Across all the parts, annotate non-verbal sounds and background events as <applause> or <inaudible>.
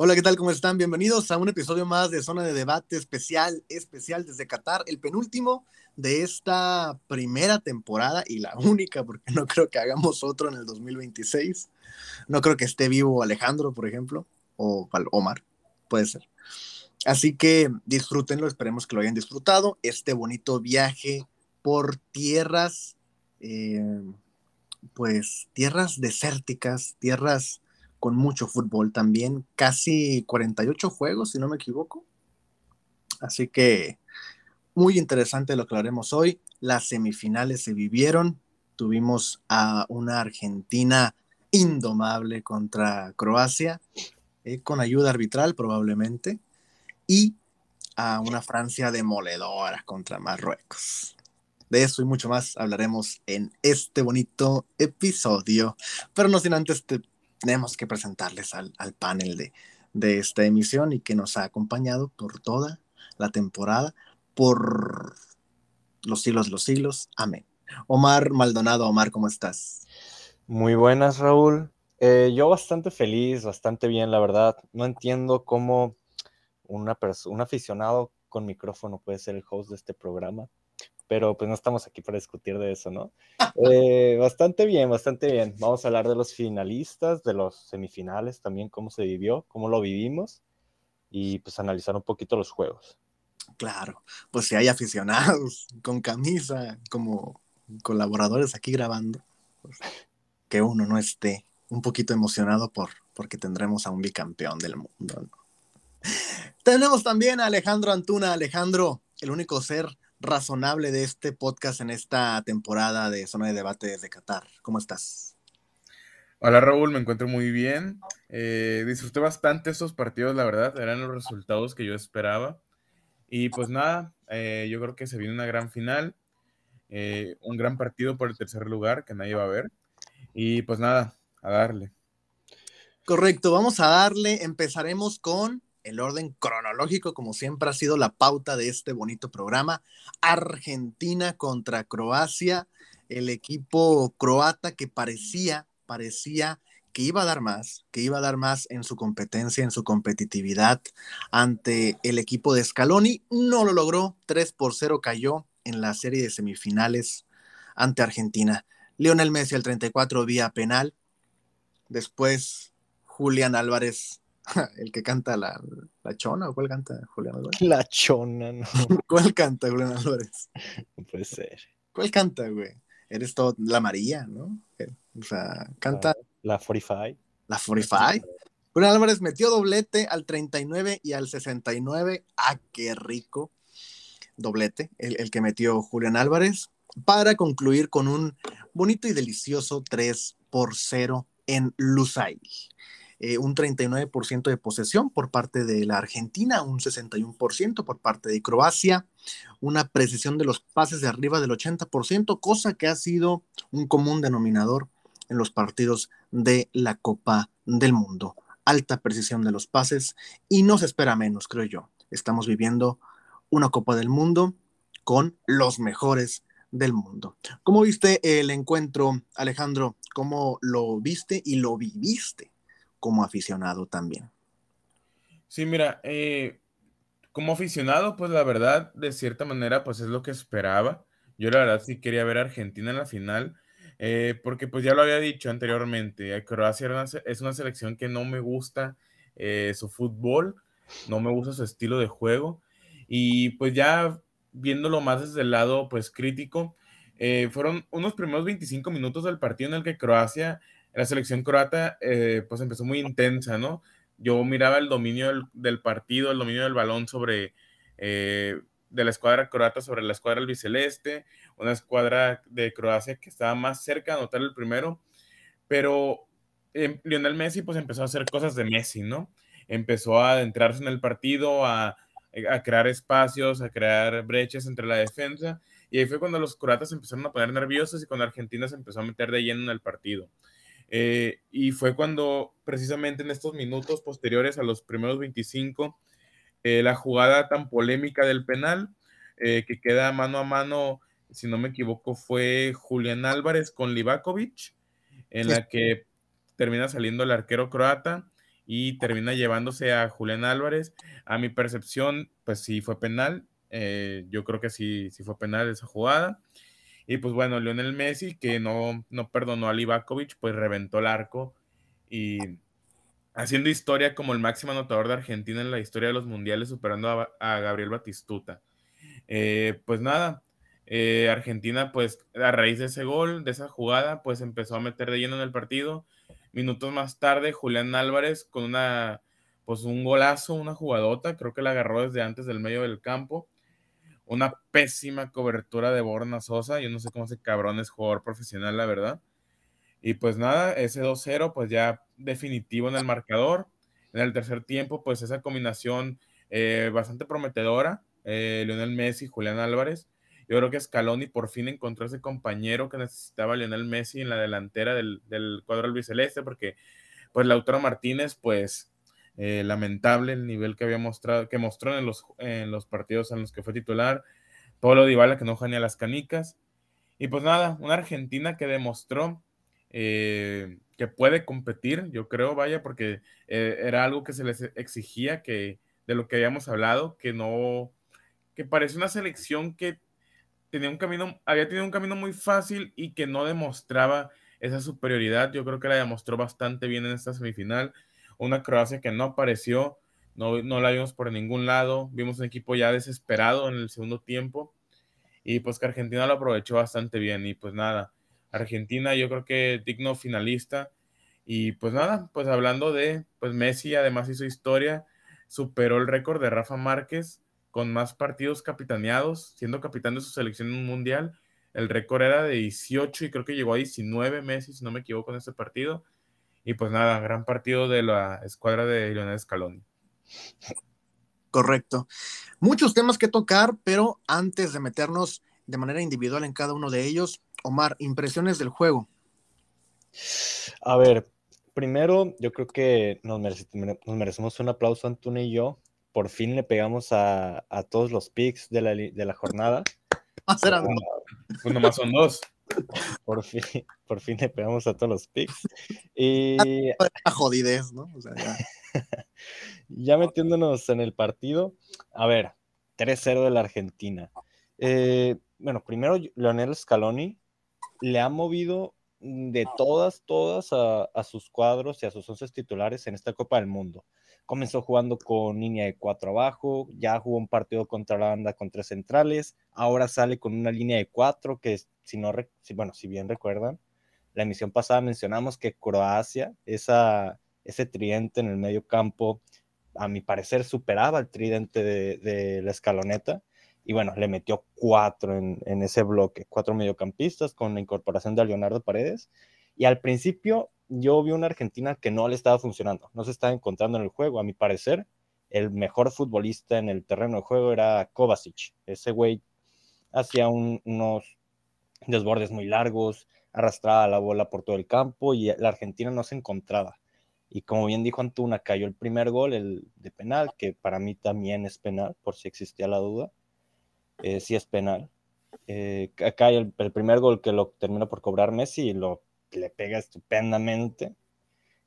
Hola, ¿qué tal? ¿Cómo están? Bienvenidos a un episodio más de Zona de Debate especial, especial desde Qatar, el penúltimo de esta primera temporada y la única, porque no creo que hagamos otro en el 2026. No creo que esté vivo Alejandro, por ejemplo, o Omar, puede ser. Así que disfrútenlo, esperemos que lo hayan disfrutado, este bonito viaje por tierras, eh, pues tierras desérticas, tierras con mucho fútbol también, casi 48 juegos, si no me equivoco. Así que muy interesante lo que haremos hoy. Las semifinales se vivieron. Tuvimos a una Argentina indomable contra Croacia, eh, con ayuda arbitral probablemente, y a una Francia demoledora contra Marruecos. De eso y mucho más hablaremos en este bonito episodio. Pero no sin antes tenemos que presentarles al, panel de, de esta emisión y que nos ha acompañado por toda la temporada, por los siglos los siglos. Amén. Omar Maldonado, Omar, ¿cómo estás? Muy buenas, Raúl. Eh, yo bastante feliz, bastante bien, la verdad. No entiendo cómo una un aficionado con micrófono puede ser el host de este programa pero pues no estamos aquí para discutir de eso, ¿no? Eh, bastante bien, bastante bien. Vamos a hablar de los finalistas, de los semifinales también, cómo se vivió, cómo lo vivimos y pues analizar un poquito los juegos. Claro, pues si hay aficionados <laughs> con camisa como colaboradores aquí grabando, pues, que uno no esté un poquito emocionado por porque tendremos a un bicampeón del mundo. <laughs> Tenemos también a Alejandro Antuna. Alejandro, el único ser razonable de este podcast en esta temporada de Zona de Debate desde Qatar. ¿Cómo estás? Hola Raúl, me encuentro muy bien. Eh, disfruté bastante estos partidos, la verdad, eran los resultados que yo esperaba. Y pues nada, eh, yo creo que se viene una gran final, eh, un gran partido por el tercer lugar que nadie va a ver. Y pues nada, a darle. Correcto, vamos a darle. Empezaremos con el orden cronológico, como siempre ha sido la pauta de este bonito programa. Argentina contra Croacia, el equipo croata que parecía, parecía que iba a dar más, que iba a dar más en su competencia, en su competitividad ante el equipo de Scaloni. No lo logró, 3 por 0 cayó en la serie de semifinales ante Argentina. Lionel Messi al 34 vía penal. Después Julián Álvarez <laughs> el que canta la, la, chona, ¿o cuál canta Julián Álvarez? La chona, no. <laughs> ¿Cuál canta Julián Álvarez? No puede ser. ¿Cuál canta, güey? Eres todo la María, ¿no? O sea, canta. La, 45. La 45. Julián Álvarez metió doblete al 39 y al 69. ¡Ah, qué rico! Doblete, el, el que metió Julián Álvarez, para concluir con un bonito y delicioso 3 por 0 en Lusail. Eh, un 39% de posesión por parte de la Argentina, un 61% por parte de Croacia, una precisión de los pases de arriba del 80%, cosa que ha sido un común denominador en los partidos de la Copa del Mundo. Alta precisión de los pases y no se espera menos, creo yo. Estamos viviendo una Copa del Mundo con los mejores del mundo. ¿Cómo viste el encuentro, Alejandro? ¿Cómo lo viste y lo viviste? Como aficionado también. Sí, mira, eh, como aficionado, pues la verdad, de cierta manera, pues es lo que esperaba. Yo la verdad sí quería ver a Argentina en la final, eh, porque pues ya lo había dicho anteriormente, Croacia es una selección que no me gusta eh, su fútbol, no me gusta su estilo de juego, y pues ya viéndolo más desde el lado pues crítico, fueron unos primeros 25 minutos del partido en el que Croacia la selección croata eh, pues empezó muy intensa, ¿no? Yo miraba el dominio del, partido, el dominio del balón sobre eh, de la escuadra croata sobre la escuadra albiceleste, una escuadra de Croacia que estaba más cerca de anotar el primero, pero eh, Lionel Messi pues empezó a hacer cosas de Messi, ¿no? Empezó a adentrarse en el partido, a, a crear espacios, a crear brechas entre la defensa, y ahí fue cuando los croatas empezaron a poner nerviosos y cuando Argentina se empezó a meter de lleno en el partido. Eh, y fue cuando precisamente en estos minutos posteriores a los primeros 25, eh, la jugada tan polémica del penal, eh, que queda mano a mano, si no me equivoco, fue Julián Álvarez con Livakovic, en la que termina saliendo el arquero croata y termina llevándose a Julián Álvarez. A mi percepción, pues sí fue penal. Yo creo que sí, sí fue penal esa jugada. Y pues bueno, Lionel Messi, que no, no perdonó a Livakovic, pues reventó el arco y haciendo historia como el máximo anotador de Argentina en la historia de los mundiales, superando a, Gabriel Batistuta. Eh, pues nada, eh, Argentina, pues a raíz de ese gol, de esa jugada, pues empezó a meter de lleno en el partido. Minutos más tarde, Julián Álvarez con una, pues un golazo, una jugadota, creo que la agarró desde antes del medio del campo. Una pésima cobertura de Borna Sosa. Yo no sé cómo ese cabrón es jugador profesional, la verdad. Y pues nada, ese 2-0, pues ya definitivo en el marcador. En el tercer tiempo, pues esa combinación eh, bastante prometedora. Eh, Lionel Messi, Julián Álvarez. Yo creo que Scaloni por fin encontró ese compañero que necesitaba Lionel Messi en la delantera del, del cuadro albiceleste, porque pues Lautaro Martínez, pues eh, lamentable el nivel que había mostrado, que mostró en los, en los partidos en los que fue titular. Pablo Dybala que no a las canicas. Y pues nada, una Argentina que demostró eh, que puede competir, yo creo, vaya, porque eh, era algo que se les exigía, que de lo que habíamos hablado, que no, que parece una selección que tenía un camino, había tenido un camino muy fácil y que no demostraba esa superioridad. Yo creo que la demostró bastante bien en esta semifinal. Una Croacia que no apareció, no, no la vimos por ningún lado. Vimos un equipo ya desesperado en el segundo tiempo. Y pues que Argentina lo aprovechó bastante bien. Y pues nada, Argentina yo creo que digno finalista. Y pues nada, pues hablando de, pues Messi además hizo historia, superó el récord de Rafa Márquez con más partidos capitaneados, siendo capitán de su selección en un mundial. El récord era de 18 y creo que llegó a 19 meses, si no me equivoco, en ese partido. Y pues nada, gran partido de la escuadra de Lionel Scaloni. Correcto. Muchos temas que tocar, pero antes de meternos de manera individual en cada uno de ellos, Omar, impresiones del juego. A ver, primero yo creo que nos, merecemos un aplauso, Antonio y yo, por fin le pegamos a, todos los picks de la, de la jornada. <laughs> Más eran pues nomás son dos. Por fin, por fin le pegamos a todos los picks. <laughs> Y. A jodidez, ¿no? O sea, ya. <laughs> ya metiéndonos en el partido. A ver, 3-0 de la Argentina. Eh, bueno, primero, Leonel Scaloni le ha movido de todas, todas a, a, sus cuadros y a sus once titulares en esta Copa del Mundo comenzó jugando con línea de cuatro abajo, ya jugó un partido contra la banda con tres centrales, ahora sale con una línea de cuatro que si no, si, bueno, si bien recuerdan, la emisión pasada mencionamos que Croacia, esa, ese tridente en el medio campo, a mi parecer superaba el tridente de, la escaloneta, y bueno, le metió cuatro en, en, ese bloque, cuatro mediocampistas con la incorporación de Leonardo Paredes, y al principio yo vi una Argentina que no le estaba funcionando, no se estaba encontrando en el juego. A mi parecer, el mejor futbolista en el terreno de juego era Kovacic. Ese güey hacía unos desbordes muy largos, arrastraba la bola por todo el campo y la Argentina no se encontraba. Y como bien dijo Antuna, cayó el primer gol, el de penal, que para mí también es penal, por si existía la duda. Eh, sí es penal. Eh, el, el, primer gol que lo terminó por cobrar Messi y lo le pega estupendamente.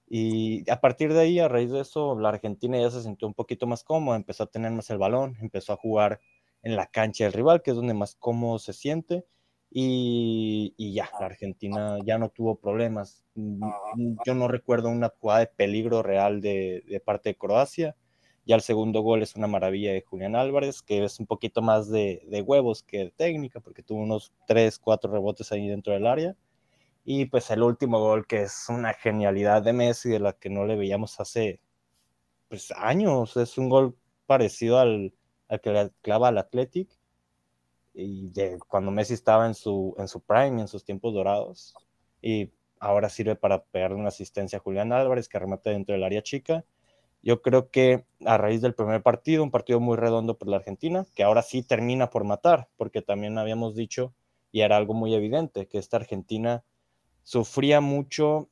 Y a partir de ahí, a raíz de eso, la Argentina ya se sintió un poquito más cómoda, empezó a tener más el balón, empezó a jugar en la cancha del rival, que es donde más cómodo se siente. Y, ya, la Argentina ya no tuvo problemas. Yo no recuerdo una jugada de peligro real de, parte de Croacia. Ya el segundo gol es una maravilla de Julián Álvarez, que es un poquito más de, de huevos que de técnica, porque tuvo unos 3, 4 rebotes ahí dentro del área y pues el último gol, que es una genialidad de Messi, de la que no le veíamos hace pues, años. Es un gol parecido al, al que le clava al Athletic. Y de cuando Messi estaba en su, en su prime, en sus tiempos dorados. Y ahora sirve para pegarle una asistencia a Julián Álvarez, que remate dentro del área chica. Yo creo que a raíz del primer partido, un partido muy redondo por la Argentina, que ahora sí termina por matar, porque también habíamos dicho, y era algo muy evidente, que esta Argentina sufría mucho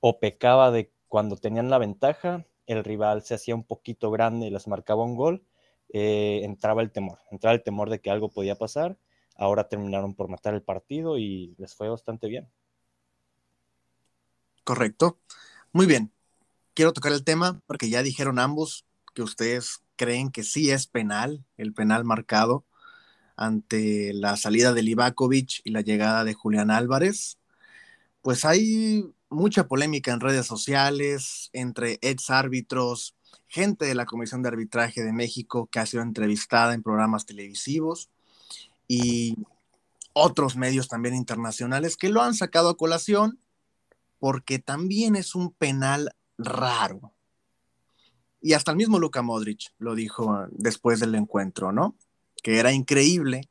o pecaba de cuando tenían la ventaja, el rival se hacía un poquito grande y les marcaba un gol, eh, entraba el temor, entraba el temor de que algo podía pasar. Ahora terminaron por matar el partido y les fue bastante bien. Correcto. Muy bien. quiero tocar el tema porque ya dijeron ambos que ustedes creen que sí es penal, el penal marcado ante la salida de Livakovic y la llegada de Julián Álvarez. Pues hay mucha polémica en redes sociales entre ex árbitros, gente de la Comisión de Arbitraje de México que ha sido entrevistada en programas televisivos y otros medios también internacionales que lo han sacado a colación porque también es un penal raro. Y hasta el mismo Luka Modric lo dijo después del encuentro, ¿no? Que era increíble,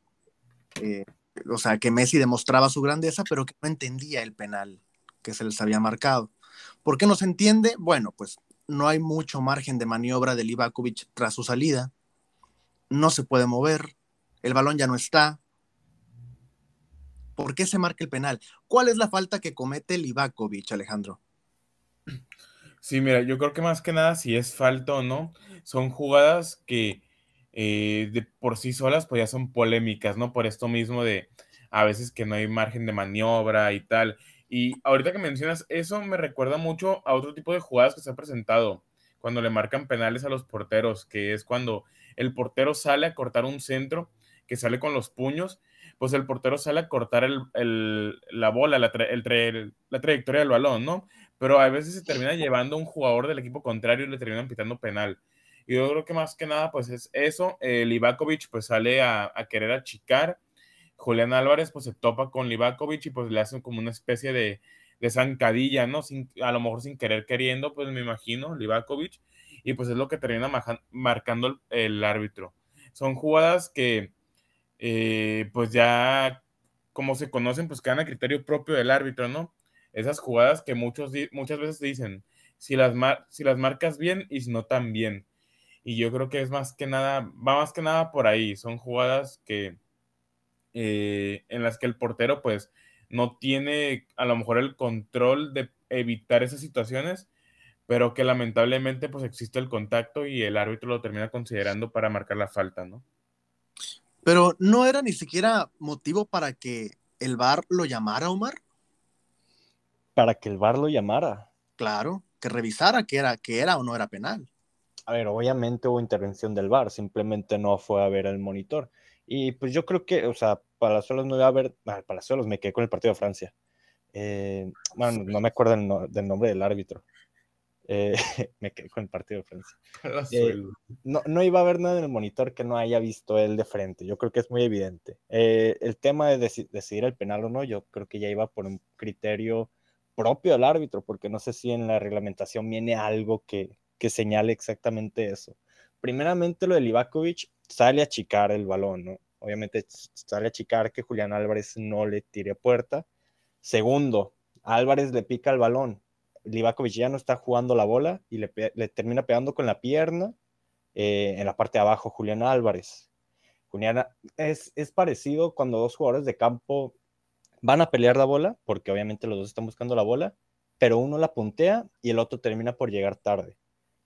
eh, o sea, que Messi demostraba su grandeza, pero que no entendía el penal que se les había marcado. ¿Por qué no se entiende? Bueno, pues no hay mucho margen de maniobra de Livakovic tras su salida. No se puede mover, el balón ya no está, ¿Por qué se marca el penal? ¿Cuál es la falta que comete Livakovic, Alejandro? Sí, mira, yo creo que más que nada, si es falta o no, son jugadas que eh, de por sí solas pues ya son polémicas, ¿no? Por esto mismo de a veces que no hay margen de maniobra y tal. Y ahorita que mencionas eso, me recuerda mucho a otro tipo de jugadas que se ha presentado cuando le marcan penales a los porteros, que es cuando el portero sale a cortar un centro, que sale con los puños pues el portero sale a cortar la bola, la, la trayectoria del balón, ¿no? Pero a veces se termina llevando un jugador del equipo contrario y le terminan pitando penal. Y yo creo que más que nada, pues es eso. El Livakovic pues sale a, querer achicar. Julián Álvarez pues se topa con Livakovic y pues le hacen como una especie de, zancadilla, ¿no? A lo mejor sin querer queriendo, pues me imagino, Livakovic. Y pues es lo que termina marcando el árbitro. Son jugadas que eh, pues ya como se conocen, pues quedan a criterio propio del árbitro, ¿no? Esas jugadas que muchos, muchas veces dicen, si las, si las marcas bien y si no tan bien. Y yo creo que es más que nada, va más que nada por ahí. Son jugadas que eh, en las que el portero pues no tiene a lo mejor el control de evitar esas situaciones, pero que lamentablemente pues existe el contacto y el árbitro lo termina considerando para marcar la falta, ¿no? Pero no era ni siquiera motivo para que el VAR lo llamara, Omar. Para que el VAR lo llamara. Claro, que revisara que era, que era o no era penal. A ver, obviamente hubo intervención del VAR, simplemente no fue a ver el monitor. Y pues yo creo que, o sea, Palazuelos no iba a ver, ah, Palazuelos me quedé con el partido de Francia. Eh, bueno, no me acuerdo del nombre del árbitro. Eh, <laughs> me quedé con el partido de Francia. Eh, no, no, iba a haber nada en el monitor que no haya visto él de frente. Yo creo que es muy evidente. Eh, el tema de decidir el penal o no, yo creo que ya iba por un criterio propio del árbitro, porque no sé si en la reglamentación viene algo que, que señale exactamente eso. Primeramente, lo de Livakovic sale a chicar el balón, ¿no? Obviamente sale a chicar que Julián Álvarez no le tire puerta. Segundo, Álvarez le pica el balón Livakovic ya no está jugando la bola y le, termina pegando con la pierna eh, en la parte de abajo Julián Álvarez. Julián es, es parecido cuando dos jugadores de campo van a pelear la bola, porque obviamente los dos están buscando la bola, pero uno la puntea y el otro termina por llegar tarde.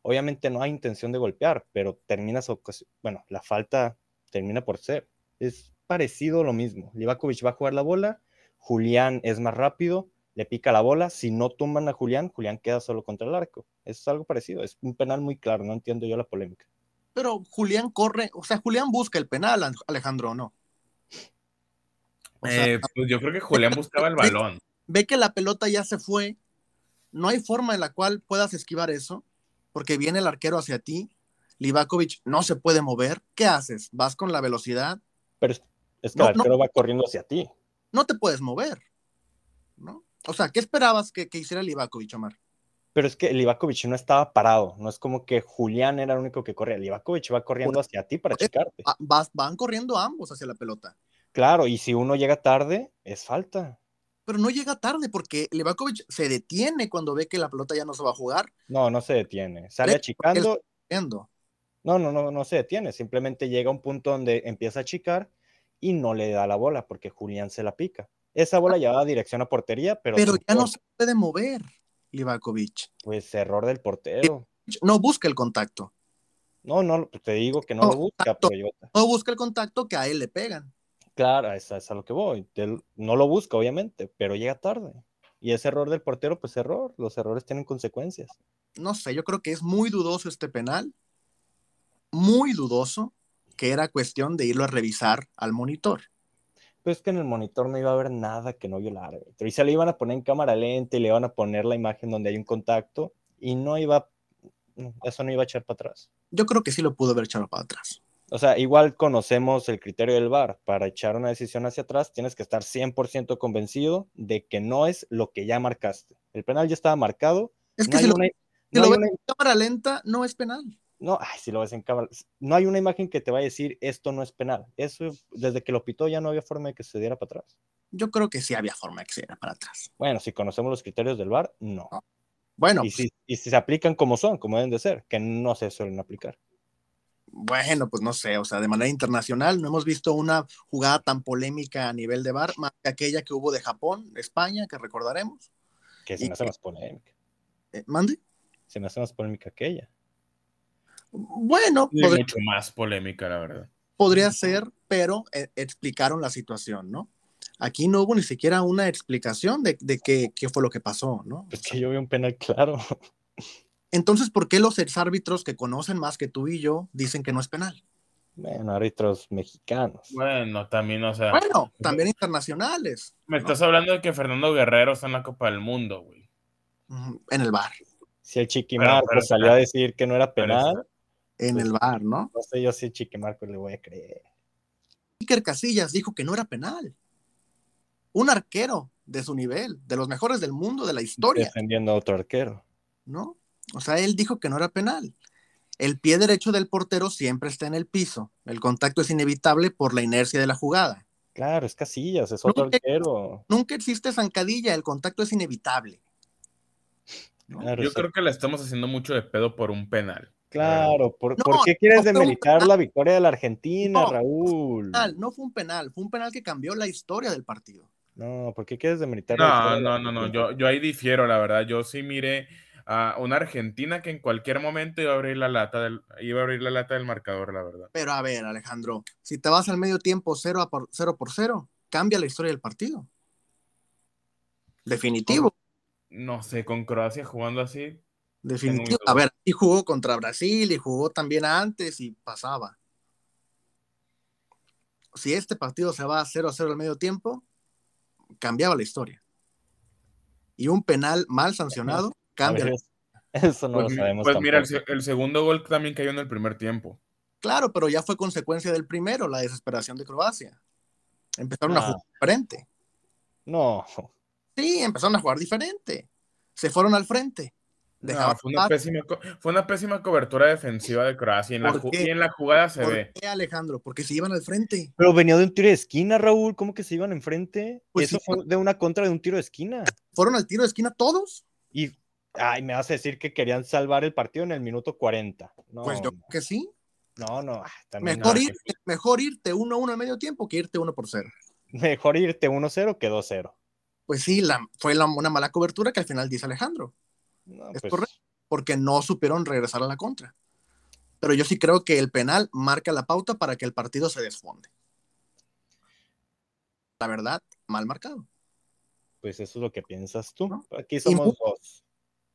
Obviamente no hay intención de golpear, pero termina su bueno, la falta termina por ser. Es parecido lo mismo. Livakovic va a jugar la bola, Julián es más rápido, le pica la bola, si no tumban a Julián, Julián queda solo contra el arco. Es algo parecido, es un penal muy claro, no entiendo yo la polémica. Pero Julián corre, o sea, Julián busca el penal, Alejandro, ¿o no? Eh, pues yo creo que Julián buscaba el <laughs> balón. Ve, que la pelota ya se fue, no hay forma en la cual puedas esquivar eso, porque viene el arquero hacia ti, Livakovic no se puede mover, ¿qué haces? ¿Vas con la velocidad? Pero es, que el arquero va corriendo hacia ti. No te puedes mover, ¿no? O sea, ¿qué esperabas que, hiciera Livakovic, Omar? Pero es que Livakovic no estaba parado, no es como que Julián era el único que corría. Livakovic va corriendo hacia ti para checarte. van corriendo ambos hacia la pelota. Claro, y si uno llega tarde, es falta. Pero no llega tarde porque Livakovic se detiene cuando ve que la pelota ya no se va a jugar. No, no se detiene. Sale achicando. No, no, no, no se detiene. Simplemente llega a un punto donde empieza a achicar y no le da la bola porque Julián se la pica. Esa bola llevaba dirección a portería, pero. Pero ya no se puede mover, Livakovic. Pues error del portero. No busca el contacto. No, no, te digo que no, lo busca, No busca el contacto que a él le pegan. Claro, esa es a lo que voy. no lo busca, obviamente, pero llega tarde. Y ese error del portero, pues error. Los errores tienen consecuencias. no sé, yo creo que es muy dudoso este penal, muy dudoso, que era cuestión de irlo a revisar al monitor. Pues que en el monitor no iba a haber nada que no violara. Y se le iban a poner en cámara lenta y le iban a poner la imagen donde hay un contacto y no iba, eso no iba a echar para atrás. Yo creo que sí lo pudo haber echado para atrás. O sea, igual conocemos el criterio del VAR. Para echar una decisión hacia atrás, tienes que estar 100% convencido de que no es lo que ya marcaste. El penal ya estaba marcado. Es que si, lo, ves en cámara lenta, no es penal. No, ay, si lo ves en cámara. No hay una imagen que te vaya a decir esto no es penal. Eso, desde que lo pitó, ya no había forma de que se diera para atrás. Yo creo que sí había forma de que se diera para atrás. Bueno, si conocemos los criterios del VAR, no. Bueno. Y, si, y si se aplican como son, como deben de ser, que no se suelen aplicar bueno, pues no sé, o sea, de manera internacional no hemos visto una jugada tan polémica a nivel de bar, más que aquella que hubo de Japón, España, que recordaremos. Que se me hace más polémica. Eh, ¿Mande? Se me hace más polémica aquella. Bueno, podría, mucho más polémica, la verdad. Podría ser, pero eh, explicaron la situación, ¿no? Aquí no hubo ni siquiera una explicación de, de qué, qué, fue lo que pasó, ¿no? Es que yo vi un penal claro. <laughs> Entonces, ¿por qué los exárbitros que conocen más que tú y yo dicen que no es penal? Bueno, árbitros mexicanos. Bueno, también, o sea. Bueno, también internacionales. Me estás hablando de que Fernando Guerrero está en la Copa del Mundo, güey. En el bar. Si el Chiquimarco salió a decir que no era penal. En pues, el bar, ¿no? No sé, yo sí, Chiquimarco le voy a creer. Iker Casillas dijo que no era penal. Un arquero de su nivel, de los mejores del mundo, de la historia. Defendiendo a otro arquero. ¿No? O sea, él dijo que no era penal. El pie derecho del portero siempre está en el piso. El contacto es inevitable por la inercia de la jugada. Claro, es Casillas, es otro arquero. Nunca existe zancadilla, el contacto es inevitable. Yo creo que le estamos haciendo mucho de pedo por un penal. Claro, ¿por, qué quieres demeritar la victoria de la Argentina, Raúl? no fue un penal, fue un penal que cambió la historia del partido. No, ¿por qué quieres demeritar no, No, no, no, yo, yo ahí difiero, la verdad. Yo sí miré a una Argentina que en cualquier momento iba a abrir la lata del, iba a abrir la lata del marcador, la verdad. Pero a ver, Alejandro, si te vas al medio tiempo 0 por 0 por 0, cambia la historia del partido. Definitivo. No sé, con Croacia jugando así. Definitivo. A ver, y jugó contra Brasil y jugó también antes y pasaba. Si este partido se va a 0 a 0 al medio tiempo, cambiaba la historia. Y un penal mal sancionado cambia. Eso no lo pues, sabemos. Pues mira, el, segundo gol también cayó en el primer tiempo. Claro, pero ya fue consecuencia del primero, la desesperación de Croacia. Empezaron a jugar diferente. No. Sí, empezaron a jugar diferente. Se fueron al frente. fue, una pésima, fue, una pésima, cobertura defensiva de Croacia. En la, y en la jugada se ve. Qué, Alejandro? Porque se iban al frente. Pero venía de un tiro de esquina, Raúl. ¿Cómo que se iban enfrente? Pues Eso fue de una contra de un tiro de esquina. ¿Fueron al tiro de esquina todos? Y Ay, me vas a decir que querían salvar el partido en el minuto 40. pues yo que sí. No, no. Ah, mejor, irte, mejor irte 1-1 a medio tiempo que irte 1 por 0. Mejor irte 1-0 que 2-0. Pues sí, la, fue una mala cobertura que al final dice Alejandro. es pues correcto, porque no supieron regresar a la contra. Pero yo sí creo que el penal marca la pauta para que el partido se desfonde. La verdad, mal marcado. Pues eso es lo que piensas tú. Aquí somos dos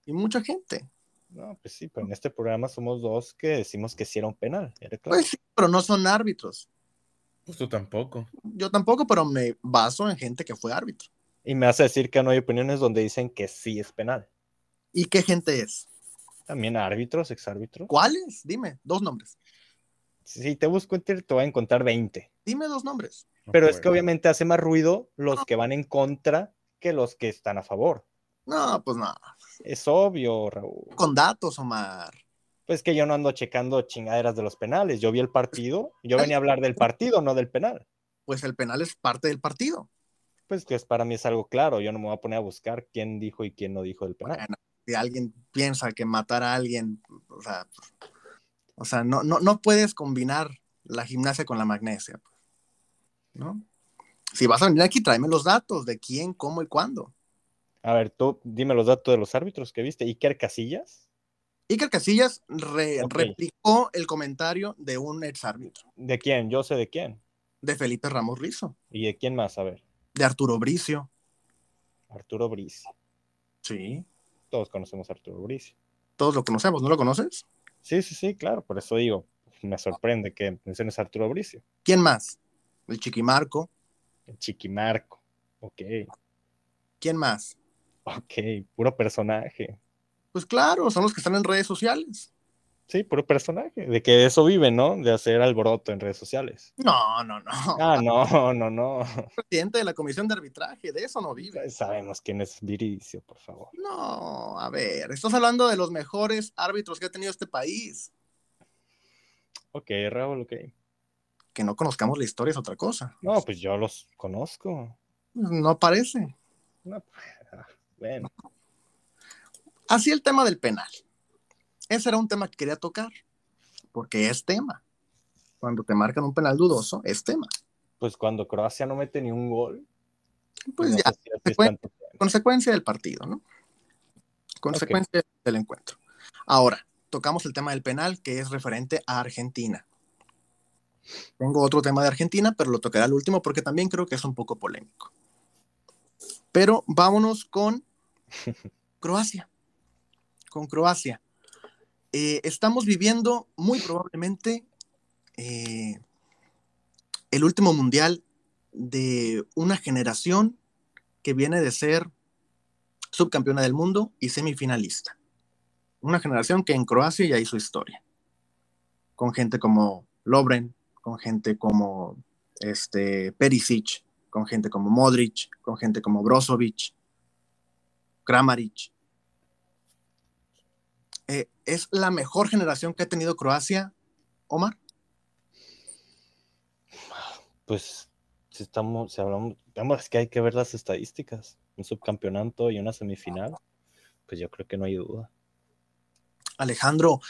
y mucha gente. No, pues sí, pero en este programa somos dos que decimos que sí era un penal. Pues sí, pero no son árbitros. Pues tú tampoco. Yo tampoco, pero me baso en gente que fue árbitro. Y me hace decir que no hay opiniones donde dicen que sí es penal. ¿Y qué gente es? También árbitros, exárbitros. ¿Cuáles? Dime, dos nombres. Si te busco en Twitter, te voy a encontrar 20. Dime dos nombres. Pero es que obviamente hace más ruido los que van en contra que los que están a favor. No, pues no. Es obvio, Raúl. Con datos, Omar. Pues que yo no ando checando chingaderas de los penales. Yo vi el partido, yo venía a hablar del partido, no del penal. Pues el penal es parte del partido. Pues que para mí es algo claro. Yo no me voy a poner a buscar quién dijo y quién no dijo del penal. si alguien piensa que matar a alguien, o sea, o sea no, no, no puedes combinar la gimnasia con la magnesia. Pues, ¿No? Si vas a venir aquí, tráeme los datos de quién, cómo y cuándo. A ver, tú dime los datos de los árbitros que viste. Iker Casillas. Iker Casillas replicó el comentario de un ex árbitro. ¿De quién? Yo sé de quién. De Felipe Ramos Rizo. ¿Y de quién más? A ver. De Arturo Bricio. Arturo Bricio. Sí. Todos conocemos a Arturo Bricio. todos lo conocemos, ¿no lo conoces? Sí, sí, sí, claro, por eso digo, me sorprende que menciones a Arturo Bricio. ¿Quién más? El Chiquimarco. El Chiquimarco, ok. ¿Quién más? Ok, puro personaje. Pues claro, son los que están en redes sociales. Sí, puro personaje. De que eso vive, ¿no? De hacer alboroto en redes sociales. No, no, no. Ah, no, no, no. <laughs> Presidente de la comisión de arbitraje, de eso no vive. Sabemos quién es Viricio, por favor. No, a ver, estás hablando de los mejores árbitros que ha tenido este país. Ok, Raúl, ok. Que no conozcamos la historia es otra cosa. No, pues yo los conozco. No parece. No, bueno. Así el tema del penal. Ese era un tema que quería tocar, porque es tema. Cuando te marcan un penal dudoso, es tema. Pues cuando Croacia no mete ni un gol. Pues ya, consecuencia, del partido, ¿no? Consecuencia del encuentro. Ahora, tocamos el tema del penal, que es referente a Argentina. Tengo otro tema de Argentina, pero lo tocaré al último porque también creo que es un poco polémico. Pero vámonos con Croacia. Con Croacia. Eh, estamos viviendo muy probablemente eh, el último mundial de una generación que viene de ser subcampeona del mundo y semifinalista. Una generación que en Croacia ya hizo historia, con gente como Lobren, con gente como este, Perisic, con gente como Modric, con gente como Brozovic, Kramaric, eh, ¿es la mejor generación que ha tenido Croacia, Omar? Pues si estamos, si hablamos, es que hay que ver las estadísticas, un subcampeonato y una semifinal, pues yo creo que no hay duda. Alejandro,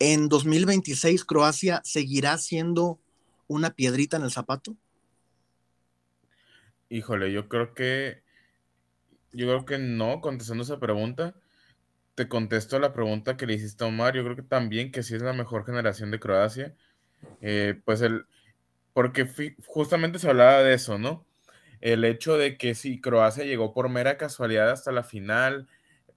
¿en 2026 Croacia seguirá siendo una piedrita en el zapato? Híjole, yo creo que yo creo que no, contestando esa pregunta te contesto la pregunta que le hiciste a Omar. Yo creo que también que sí es la mejor generación de Croacia. Eh, pues el, porque justamente se hablaba de eso, ¿no? El hecho de que si Croacia llegó por mera casualidad hasta la final,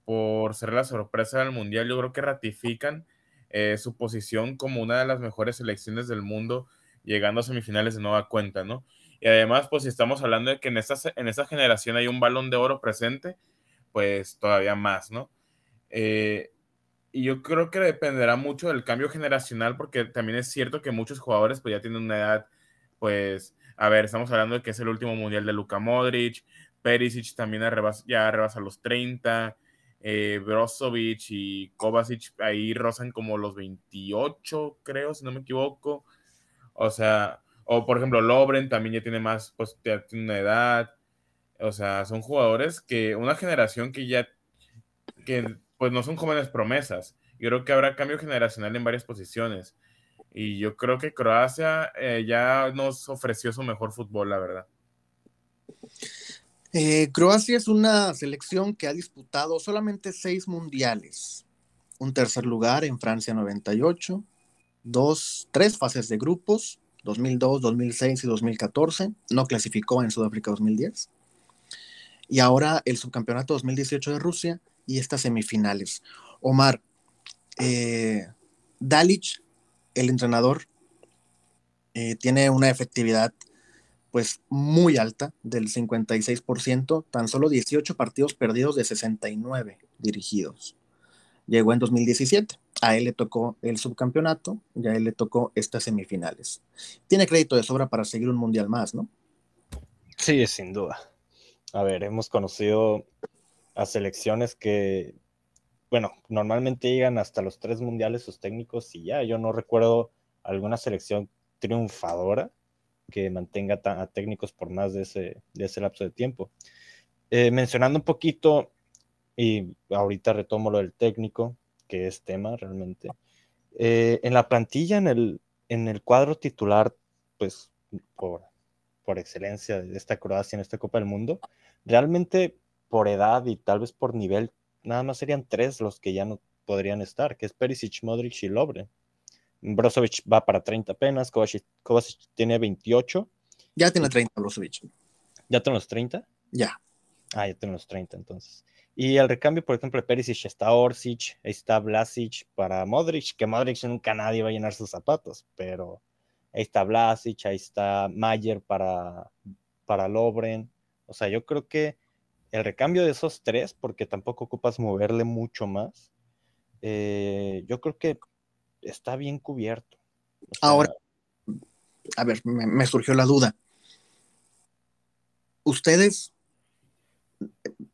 por ser la sorpresa del Mundial, yo creo que ratifican eh, su posición como una de las mejores selecciones del mundo, llegando a semifinales de nueva cuenta, ¿no? Y además, pues si estamos hablando de que en esta, en esta generación hay un balón de oro presente, pues todavía más, ¿no? Eh, y yo creo que dependerá mucho del cambio generacional, porque también es cierto que muchos jugadores pues ya tienen una edad, pues, a ver, estamos hablando de que es el último mundial de Luka Modric, Perisic también ya rebasa los 30, eh, Brozovic y Kovacic ahí rozan como los 28, creo, si no me equivoco. O sea, o por ejemplo, Lobren también ya tiene más, pues ya tiene una edad. O sea, son jugadores que, una generación que ya, que pues no son jóvenes promesas. Yo creo que habrá cambio generacional en varias posiciones. Y yo creo que Croacia eh, ya nos ofreció su mejor fútbol, la verdad. Eh, Croacia es una selección que ha disputado solamente seis mundiales. Un tercer lugar en Francia 98, dos, tres fases de grupos, 2002, 2006 y 2014. No clasificó en Sudáfrica 2010. Y ahora el subcampeonato 2018 de Rusia y estas semifinales. Omar, eh, Dalic, el entrenador, eh, tiene una efectividad pues muy alta del 56%, tan solo 18 partidos perdidos de 69 dirigidos. Llegó en 2017, a él le tocó el subcampeonato y a él le tocó estas semifinales. Tiene crédito de sobra para seguir un mundial más, ¿no? Sí, sin duda. A ver, hemos conocido a selecciones que, bueno, normalmente llegan hasta los tres mundiales sus técnicos y ya, yo no recuerdo alguna selección triunfadora que mantenga a técnicos por más de ese, de ese lapso de tiempo. Eh, mencionando un poquito, y ahorita retomo lo del técnico, que es tema realmente, eh, en la plantilla, en el, en el cuadro titular, pues por, por excelencia de esta Croacia en esta Copa del Mundo, realmente por edad y tal vez por nivel, nada más serían tres los que ya no podrían estar, que es Perisic, Modric y Lobre. Brozovic va para 30 apenas, Kovacic, tiene 28. Ya tiene 30 Brozovic. ¿Ya tiene los 30? Ya. Ah, ya tiene los 30 entonces. Y el recambio, por ejemplo, de Perisic está Orsic, está Vlasic para Modric, que Modric nunca nadie va a llenar sus zapatos, pero ahí está Vlasic, ahí está Mayer para, para Lobren. O sea, yo creo que el recambio de esos tres, porque tampoco ocupas moverle mucho más, eh, yo creo que está bien cubierto. Ahora, a ver, me, surgió la duda. Ustedes,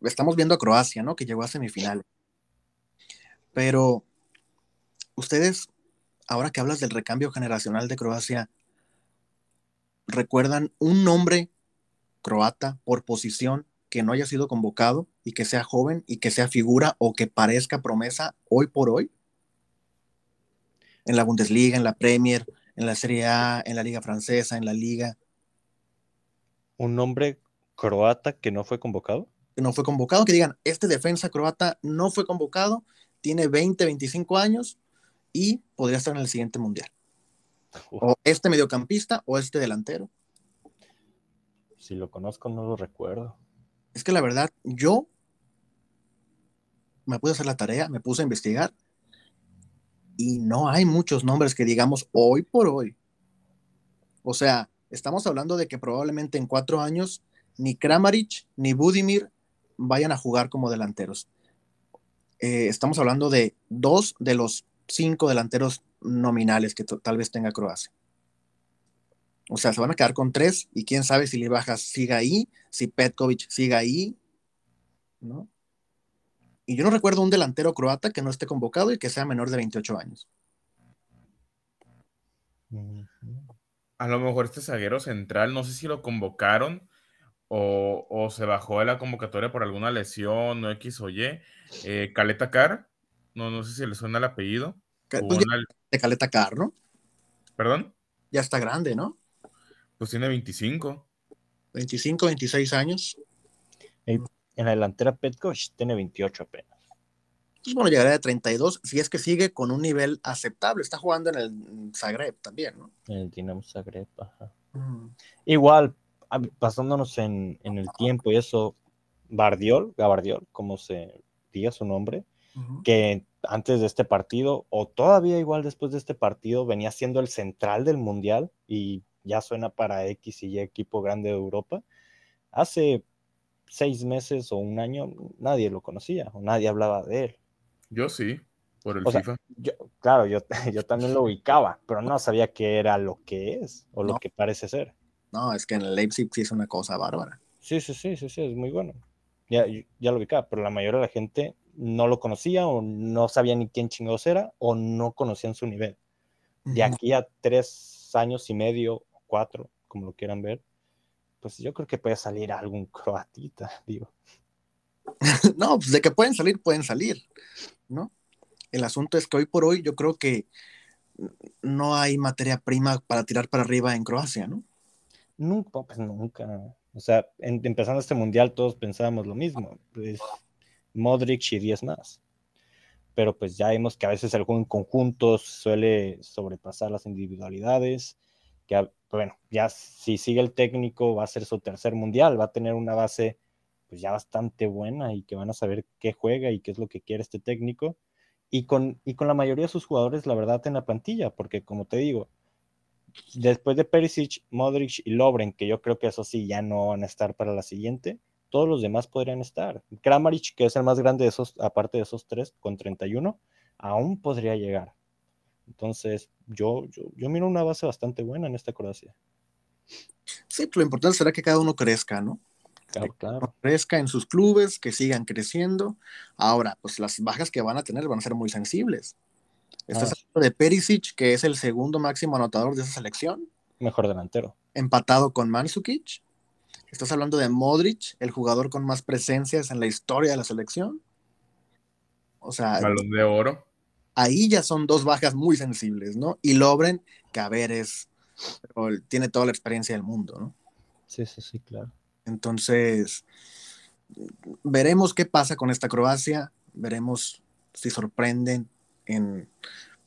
estamos viendo a Croacia, ¿no? Que llegó a semifinales. Pero, ustedes, ahora que hablas del recambio generacional de Croacia, ¿recuerdan un nombre croata por posición que no haya sido convocado y que sea joven y que sea figura o que parezca promesa hoy por hoy? En la Bundesliga, en la Premier, en la Serie A, en la Liga Francesa, en la Liga. ¿Un nombre croata que no fue convocado? Que no fue convocado, que digan, este defensa croata no fue convocado, tiene 20, 25 años y podría estar en el siguiente mundial. O este mediocampista o este delantero. Si lo conozco, no lo recuerdo. Es que la verdad, yo me pude hacer la tarea, me puse a investigar y no hay muchos nombres que digamos hoy por hoy. O sea, estamos hablando de que probablemente en cuatro años ni Kramaric ni Budimir vayan a jugar como delanteros. Eh, estamos hablando de dos de los cinco delanteros nominales que tal vez tenga Croacia. O sea, se van a quedar con tres y quién sabe si Libajas siga ahí, si Petkovic siga ahí, ¿no? Y yo no recuerdo un delantero croata que no esté convocado y que sea menor de 28 años. A lo mejor este zaguero central, no sé si lo convocaron o, se bajó de la convocatoria por alguna lesión o X o Y. Eh, Caleta Car, no, no sé si le suena el apellido. Pues de Caleta Car, ¿no? ¿Perdón? Ya está grande, ¿no? Pues tiene 25. 25, 26 años. En la delantera Petkovic tiene 28 apenas. Pues bueno, llegará de 32 si es que sigue con un nivel aceptable. Está jugando en el Zagreb también, ¿no? En el Dinamo Zagreb, ajá. Mm. Igual, pasándonos en, el tiempo y eso, Bardiol, Gabardiol, como se diga su nombre, que antes de este partido, o todavía igual después de este partido, venía siendo el central del Mundial y ya suena para X y Y equipo grande de Europa. Hace seis meses o un año nadie lo conocía o nadie hablaba de él. Yo sí, por el FIFA. claro, yo, <laughs> yo también lo ubicaba, pero no sabía qué era lo que es o lo que parece ser. No, es que en el Leipzig sí es una cosa bárbara. Sí, sí, sí, sí, sí, es muy bueno. Ya, ya lo ubicaba, pero la mayoría de la gente no lo conocía o no sabía ni quién chingados era o no conocían su nivel. De aquí a tres años y medio, cuatro, como lo quieran ver, pues yo creo que puede salir algún croatita, <laughs> digo. <laughs> no, pues de que pueden salir, pueden salir, ¿no? El asunto es que hoy por hoy yo creo que no hay materia prima para tirar para arriba en Croacia, ¿no? Nunca, pues nunca. O sea, empezando este mundial todos pensábamos lo mismo. Pues, Modric y 10 más. Pero pues ya vemos que a veces el juego en conjuntos suele sobrepasar las individualidades que bueno, ya si sigue el técnico va a ser su tercer mundial, va a tener una base pues ya bastante buena y que van a saber qué juega y qué es lo que quiere este técnico. Y con, y con la mayoría de sus jugadores, la verdad, en la plantilla, porque como te digo, después de Perisic, Modric y Lobren, que yo creo que eso sí ya no van a estar para la siguiente, todos los demás podrían estar. Kramaric, que es el más grande de esos, aparte de esos tres, con 31, aún podría llegar. Entonces, yo, yo, miro una base bastante buena en esta Croacia. Sí, pues lo importante será que cada uno crezca, ¿no? Claro, claro. Crezca en sus clubes, que sigan creciendo. Ahora, pues las bajas que van a tener van a ser muy sensibles. Estás ah. hablando de Perisic, que es el segundo máximo anotador de esa selección. Mejor delantero. Empatado con Mandzukic. Estás hablando de Modric, el jugador con más presencias en la historia de la selección. O sea. Balón de oro ahí ya son dos bajas muy sensibles, ¿no? Y Lobren, que a ver, es, tiene toda la experiencia del mundo, ¿no? Sí, sí, sí, claro. Entonces, veremos qué pasa con esta Croacia, veremos si sorprenden en,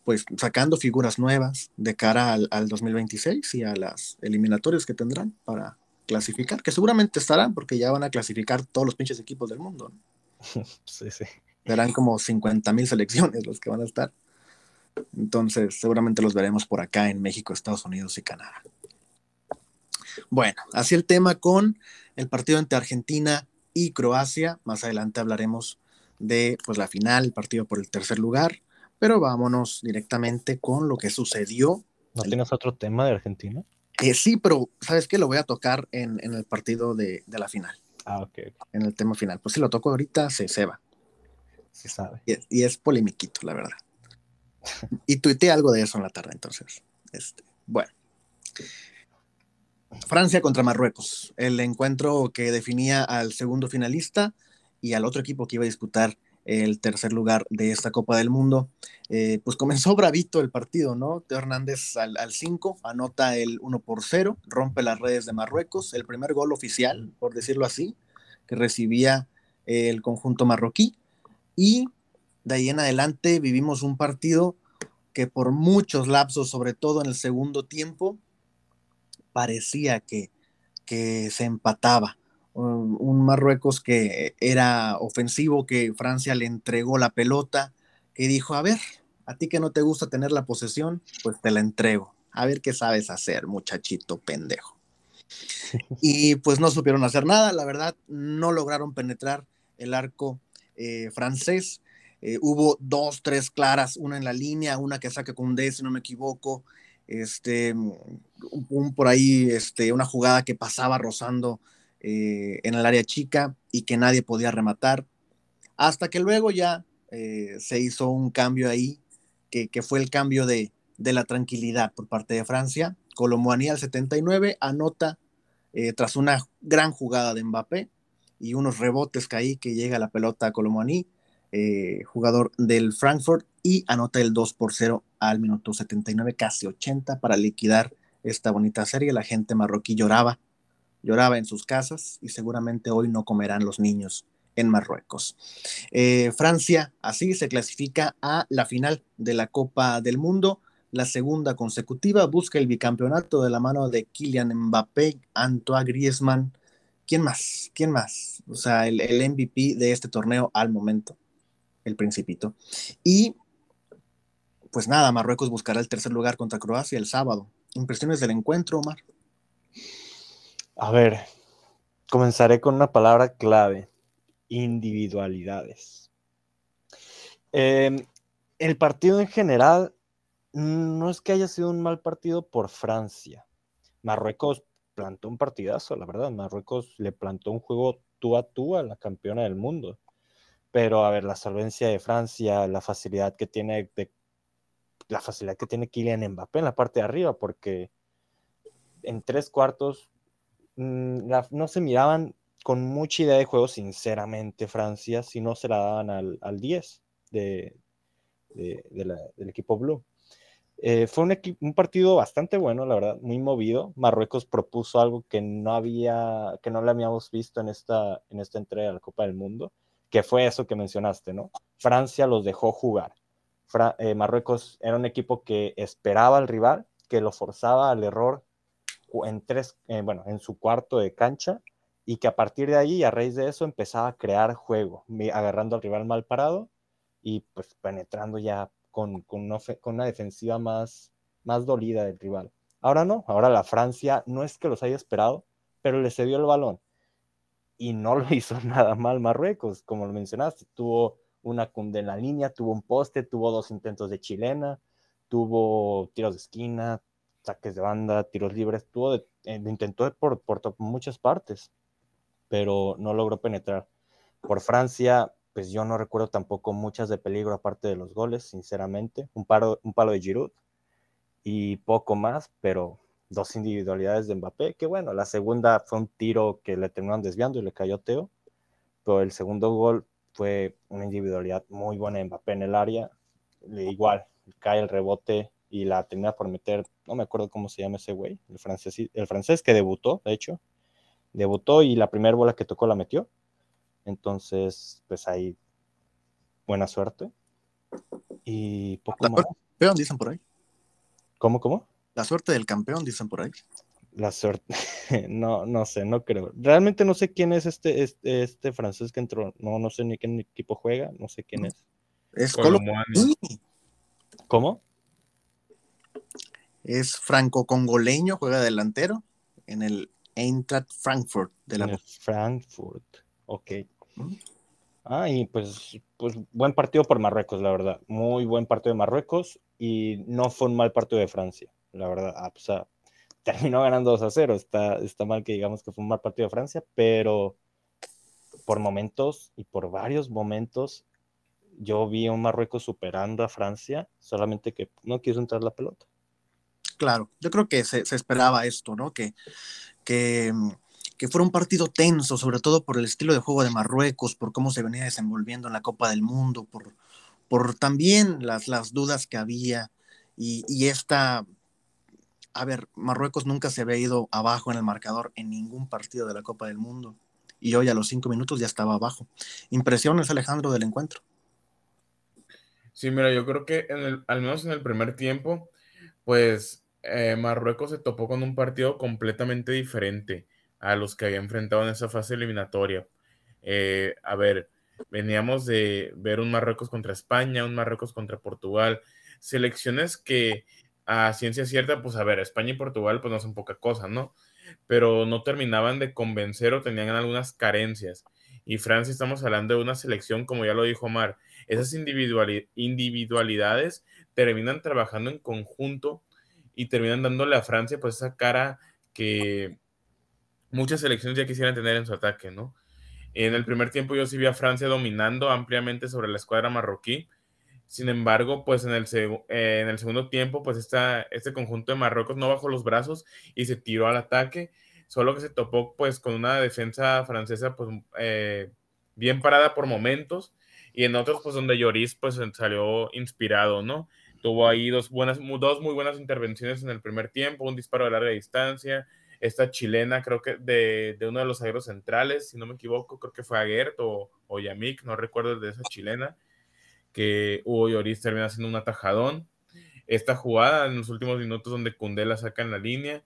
pues, sacando figuras nuevas de cara al, 2026 y a las eliminatorias que tendrán para clasificar, que seguramente estarán porque ya van a clasificar todos los pinches equipos del mundo. ¿no? <laughs> Sí, sí. Serán como 50 mil selecciones los que van a estar. Entonces, seguramente los veremos por acá en México, Estados Unidos y Canadá. Bueno, así el tema con el partido entre Argentina y Croacia. Más adelante hablaremos de pues, la final, el partido por el tercer lugar. Pero vámonos directamente con lo que sucedió. ¿No tienes otro tema de Argentina? Eh, sí, pero ¿sabes qué? Lo voy a tocar en, el partido de, la final. Ah, ok. En el tema final. Pues si lo toco ahorita, se, se va. Se sabe. Y, y es polemiquito, la verdad. <laughs> y tuiteé algo de eso en la tarde, entonces. Este, bueno. Francia contra Marruecos, el encuentro que definía al segundo finalista y al otro equipo que iba a disputar el tercer lugar de esta Copa del Mundo. Eh, pues comenzó bravito el partido, ¿no? Teo Hernández al 5 anota el 1 por 0, rompe las redes de Marruecos, el primer gol oficial, por decirlo así, que recibía el conjunto marroquí. Y de ahí en adelante vivimos un partido que por muchos lapsos, sobre todo en el segundo tiempo, parecía que, que se empataba. Un, Marruecos que era ofensivo, que Francia le entregó la pelota, que dijo, a ver, a ti que no te gusta tener la posesión, pues te la entrego. A ver qué sabes hacer, muchachito pendejo. <laughs> Y pues no supieron hacer nada, la verdad, no lograron penetrar el arco eh, francés. Eh, hubo dos, tres claras, una en la línea, una que saca con D, si no me equivoco, este, un, por ahí, este, una jugada que pasaba rozando eh, en el área chica y que nadie podía rematar, hasta que luego ya eh, se hizo un cambio ahí, que, fue el cambio de, la tranquilidad por parte de Francia. Colomboani al 79 anota tras una gran jugada de Mbappé y unos rebotes que ahí que llega la pelota a Colomboani eh, jugador del Frankfurt, y anota el 2 por 0 al minuto 79, casi 80, para liquidar esta bonita serie. La gente marroquí lloraba, lloraba en sus casas y seguramente hoy no comerán los niños en Marruecos. Eh, Francia así se clasifica a la final de la Copa del Mundo, la segunda consecutiva, busca el bicampeonato de la mano de Kylian Mbappé, Antoine Griezmann. ¿Quién más? ¿Quién más? O sea, el, el MVP de este torneo al momento el Principito. Y pues nada, Marruecos buscará el tercer lugar contra Croacia el sábado. Impresiones del encuentro, Omar. A ver, comenzaré con una palabra clave, individualidades. Em, el partido en general no es que haya sido un mal partido por Francia. Marruecos plantó un partidazo, la verdad. Marruecos le plantó un juego tú a tú a la campeona del mundo. Pero, a ver, la solvencia de Francia, la facilidad que tiene la facilidad que tiene Kylian Mbappé en la parte de arriba, porque en tres cuartos mm, no se miraban con mucha idea de juego, sinceramente, Francia, si no se la daban al, al 10 de, del equipo Blue. Eh, fue un, un, partido bastante bueno, la verdad, muy movido. Marruecos propuso algo que no había, que no le habíamos visto en esta, en esta entrega de la Copa del Mundo, que fue eso que mencionaste, ¿no? Francia los dejó jugar. Eh, Marruecos era un equipo que esperaba al rival, que lo forzaba al error en tres, eh, bueno, en su cuarto de cancha y que a partir de ahí, a raíz de eso, empezaba a crear juego, agarrando al rival mal parado y pues penetrando ya con, con, una, defensiva más, más dolida del rival. Ahora no, ahora la Francia no es que los haya esperado, pero le cedió el balón y no lo <laughs> hizo nada mal Marruecos, como lo mencionaste, tuvo una cunde en la línea, tuvo un poste, tuvo dos intentos de chilena, tuvo tiros de esquina, saques de banda, tiros libres, tuvo de, eh, intentó por, por, muchas partes, pero no logró penetrar. Por Francia, pues yo no recuerdo tampoco muchas de peligro aparte de los goles, sinceramente, un, paro, un palo de Giroud y poco más, pero dos individualidades de Mbappé, que bueno, la segunda fue un tiro que le terminaron desviando y le cayó Teo, pero el segundo gol fue una individualidad muy buena de Mbappé en el área, igual, cae el rebote y la termina por meter, no me acuerdo cómo se llama ese güey, el francés, el francés que debutó, de hecho, debutó y la primera bola que tocó la metió, entonces, pues ahí, buena suerte. Y poco más. Pero dicen por ahí. ¿Cómo, cómo? La suerte del campeón, dicen por ahí. La suerte, <laughs> no, no sé, no creo. Realmente no sé quién es este, este, este francés que entró. No, no sé ni qué equipo juega, no sé quién es. Es Colomani. ¿Cómo? Es franco-congoleño, juega delantero en el Eintracht Frankfurt de la Frankfurt, ok. Ah, y pues, pues buen partido por Marruecos, la verdad. Muy buen partido de Marruecos y no fue un mal partido de Francia, la verdad. Ah, o sea, <laughs> terminó ganando 2 a 0. Está, está mal que digamos que fue un mal partido de Francia, pero por momentos y por varios momentos yo vi a un Marruecos superando a Francia, solamente que no quiso entrar la pelota. Claro, yo creo que se, esperaba esto, ¿no? Que, que, mm, que, fuera un partido tenso, sobre todo por el estilo de juego de Marruecos, por cómo se venía desenvolviendo en la Copa del Mundo, por, por también las, las dudas que había y, y esta... A ver, Marruecos nunca se había ido abajo en el marcador en ningún partido de la Copa del Mundo y hoy a los cinco minutos ya estaba abajo. Impresiones, Alejandro, del encuentro. Sí, mira, yo creo que en el, al menos en el primer tiempo, pues eh, Marruecos se topó con un partido completamente diferente a los que había enfrentado en esa fase eliminatoria. Eh, a ver, veníamos de ver un Marruecos contra España, un Marruecos contra Portugal, selecciones que a ciencia cierta, pues a ver, España y Portugal pues no son poca cosa, ¿no? Pero no terminaban de convencer o tenían algunas carencias. Y Francia estamos hablando de una selección, como ya lo dijo Omar, esas individualidades terminan trabajando en conjunto y terminan dándole a Francia pues esa cara que muchas selecciones ya quisieran tener en su ataque, ¿no? En el primer tiempo yo sí vi a Francia dominando ampliamente sobre la escuadra marroquí. Sin embargo, pues en el, eh, en el segundo tiempo, pues esta, este conjunto de Marruecos no bajó los brazos y se tiró al ataque, solo que se topó pues con una defensa francesa pues eh, bien parada por momentos y en otros pues donde Lloris pues salió inspirado, ¿no? Tuvo ahí dos, buenas, dos muy buenas intervenciones en el primer tiempo, un disparo de larga distancia, esta chilena creo que de, de uno de los agueros centrales, si no me equivoco, creo que fue Aguert o, o no recuerdo de esa chilena, que Hugo Lloris termina haciendo un atajadón. Esta jugada en los últimos minutos donde Cundé la saca en la línea.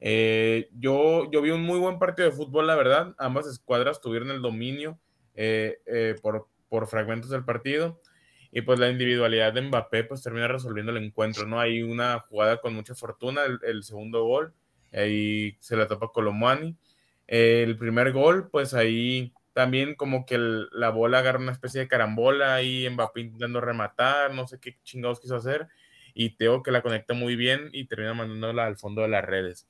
Eh, yo, yo vi un muy buen partido de fútbol, la verdad. Ambas escuadras tuvieron el dominio eh, eh, por, por fragmentos del partido. Y pues la individualidad de Mbappé pues termina resolviendo el encuentro, ¿no? Hay una jugada con mucha fortuna, el, el segundo gol, ahí se la topa Colomani. el primer gol, pues ahí también como que el, la bola agarra una especie de carambola ahí Mbappé intentando rematar, no sé qué chingados quiso hacer, y Teo que la conecta muy bien y termina mandándola al fondo de las redes.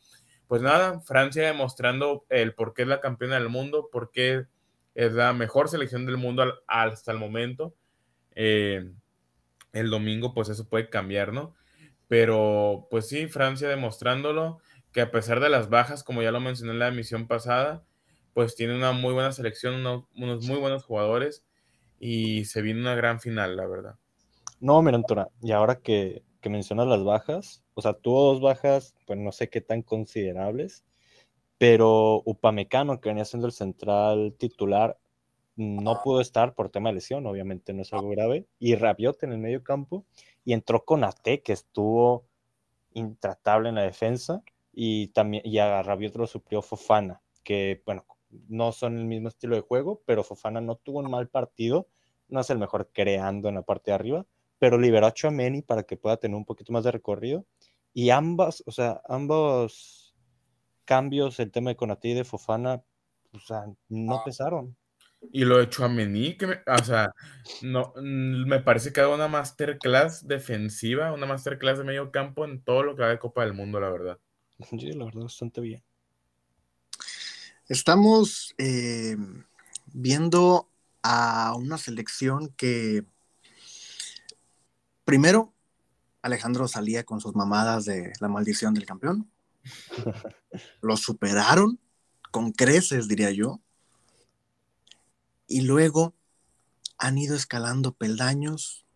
Pues nada, Francia demostrando el por qué es la campeona del mundo, por qué es la mejor selección del mundo al, hasta el momento. Eh, el domingo, pues eso puede cambiar, ¿no? Pero pues sí, Francia demostrándolo que a pesar de las bajas, como ya lo mencioné en la emisión pasada, pues tiene una muy buena selección, unos, muy buenos jugadores y se viene una gran final, la verdad. No, mira, Antora, y ahora que, que mencionas las bajas, o sea, tuvo dos bajas, pues no sé qué tan considerables, pero Upamecano, que venía siendo el central titular, no pudo estar por tema de lesión, obviamente no es algo grave, y Rabiot en el medio campo, y entró con Ate, que estuvo intratable en la defensa, y también y a Rabiot lo suplió Fofana, que bueno, no son el mismo estilo de juego, pero Fofana no tuvo un mal partido, no es el mejor creando en la parte de arriba, pero liberó a Chouameni para que pueda tener un poquito más de recorrido, y ambas, o sea, ambos cambios, el tema de Conati y de Fofana, o sea, no pesaron. Y lo de Chouameni, que me, o sea, no, me parece que ha dado una masterclass defensiva, una masterclass de medio campo en todo lo que va de Copa del Mundo, la verdad. Sí, la verdad, bastante bien. Estamos eh, viendo a una selección que, primero, Alejandro salía con sus mamadas de la maldición del campeón. <laughs> Lo superaron con creces, diría yo y luego han ido escalando peldaños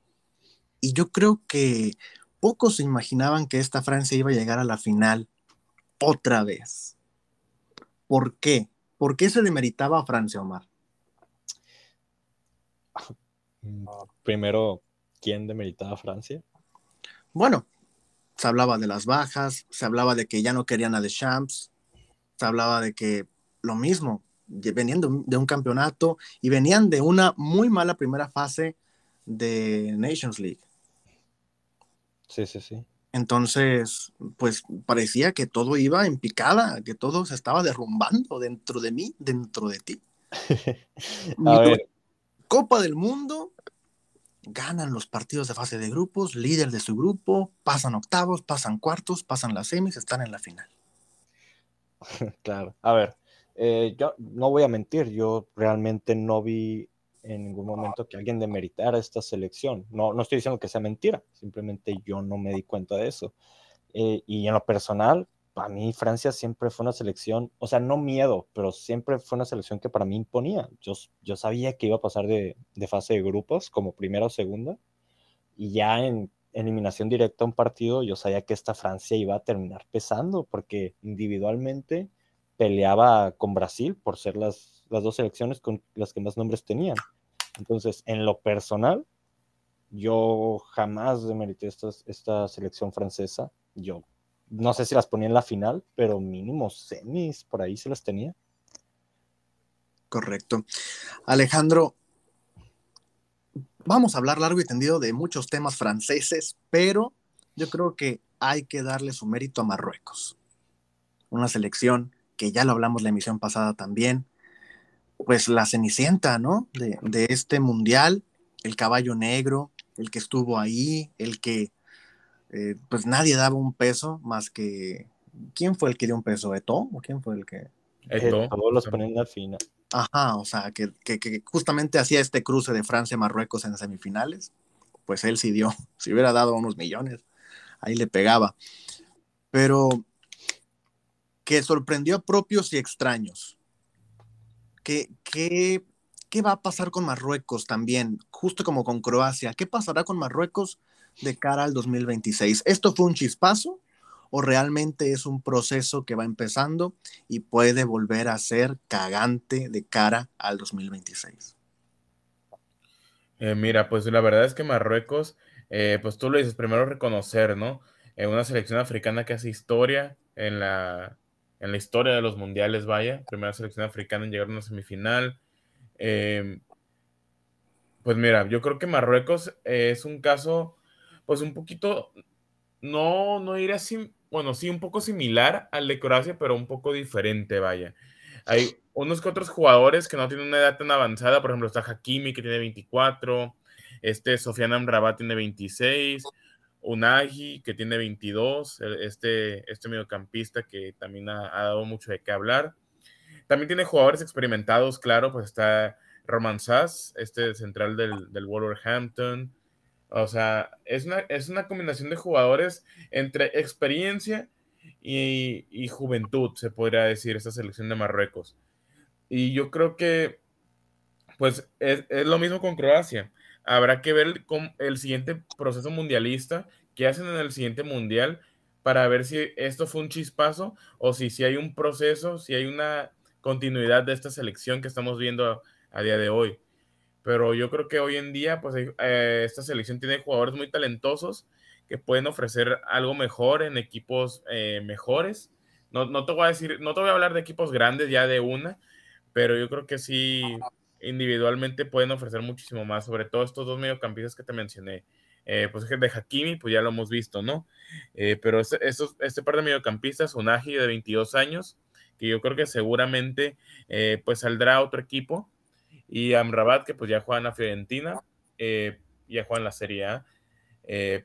y yo creo que pocos se imaginaban que esta Francia iba a llegar a la final otra vez. ¿Por qué? ¿Por qué se demeritaba a Francia, Omar? <laughs> Primero, ¿quién demeritaba a Francia? Bueno, se hablaba de las bajas, se hablaba de que ya no querían a Deschamps, se hablaba de que lo mismo, venían de un, campeonato y venían de una muy mala primera fase de Nations League. Sí, sí, sí. Entonces, pues parecía que todo iba en picada, que todo se estaba derrumbando dentro de mí, dentro de ti. <laughs> a ver. Copa del Mundo, ganan los partidos de fase de grupos, líder de su grupo, pasan octavos, pasan cuartos, pasan las semis, están en la final. <laughs> Claro, a ver, eh, yo no voy a mentir, yo realmente no vi en ningún momento que alguien demeritara esta selección. No, no estoy diciendo que sea mentira, simplemente yo no me di cuenta de eso. Eh, y en lo personal, para mí Francia siempre fue una selección, o sea, no miedo, pero siempre fue una selección que para mí imponía. Yo, yo sabía que iba a pasar de, de fase de grupos como primera o segunda, y ya en eliminación directa a un partido, yo sabía que esta Francia iba a terminar pesando, porque individualmente peleaba con Brasil por ser las, las dos selecciones con las que más nombres tenían. Entonces, en lo personal, yo jamás demerité esta, esta selección francesa. Yo no sé si las ponía en la final, pero mínimo semis, por ahí se las tenía. Correcto. Alejandro, vamos a hablar largo y tendido de muchos temas franceses, pero yo creo que hay que darle su mérito a Marruecos. Una selección que ya lo hablamos la emisión pasada también, pues la cenicienta, ¿no? De, este mundial, el caballo negro, el que estuvo ahí, el que, eh, pues nadie daba un peso más que, ¿quién fue el que dio un peso? ¿Eto? ¿O quién fue el que? Eto, todos los ponen al final. Ajá, o sea, que, que, justamente hacía este cruce de Francia-Marruecos en semifinales, pues él sí dio, <laughs> si hubiera dado unos millones, ahí le pegaba. Pero que sorprendió a propios y extraños. ¿Qué, qué, qué va a pasar con Marruecos también? Justo como con Croacia. ¿Qué pasará con Marruecos de cara al 2026? ¿Esto fue un chispazo o realmente es un proceso que va empezando y puede volver a ser cagante de cara al 2026? Eh, mira, pues la verdad es que Marruecos, eh, pues tú lo dices, primero reconocer, ¿no? En una selección africana que hace historia en la, en la historia de los mundiales, vaya, primera selección africana en llegar a una semifinal. Em, pues mira, yo creo que Marruecos es un caso, pues un poquito, no, no iré así, bueno, sí, un poco similar al de Croacia, pero un poco diferente, vaya. Hay unos que otros jugadores que no tienen una edad tan avanzada, por ejemplo, está Hakimi que tiene 24, este Sofiane Amrabat tiene 26, Unagi, que tiene 22, este, este mediocampista que también ha, dado mucho de qué hablar. También tiene jugadores experimentados, claro, pues está Roman Sass, este central del, del Wolverhampton. O sea, es una, es una combinación de jugadores entre experiencia y, juventud, se podría decir, esta selección de Marruecos. Y yo creo que, pues, es, es lo mismo con Croacia habrá que ver con el siguiente proceso mundialista que hacen en el siguiente mundial para ver si esto fue un chispazo o si, si hay un proceso, si hay una continuidad de esta selección que estamos viendo a, día de hoy. Pero yo creo que hoy en día, pues eh, esta selección tiene jugadores muy talentosos que pueden ofrecer algo mejor en equipos eh, mejores. No, no, te voy a decir, no te voy a hablar de equipos grandes ya de una, pero yo creo que sí individualmente pueden ofrecer muchísimo más, sobre todo estos dos mediocampistas que te mencioné. Eh, pues de Hakimi, pues ya lo hemos visto, ¿no? Eh, pero este, este par de mediocampistas, Unagi de 22 años, que yo creo que seguramente eh, pues saldrá otro equipo, y Amrabat, que pues ya juega en la Fiorentina, ya juega en la Serie A,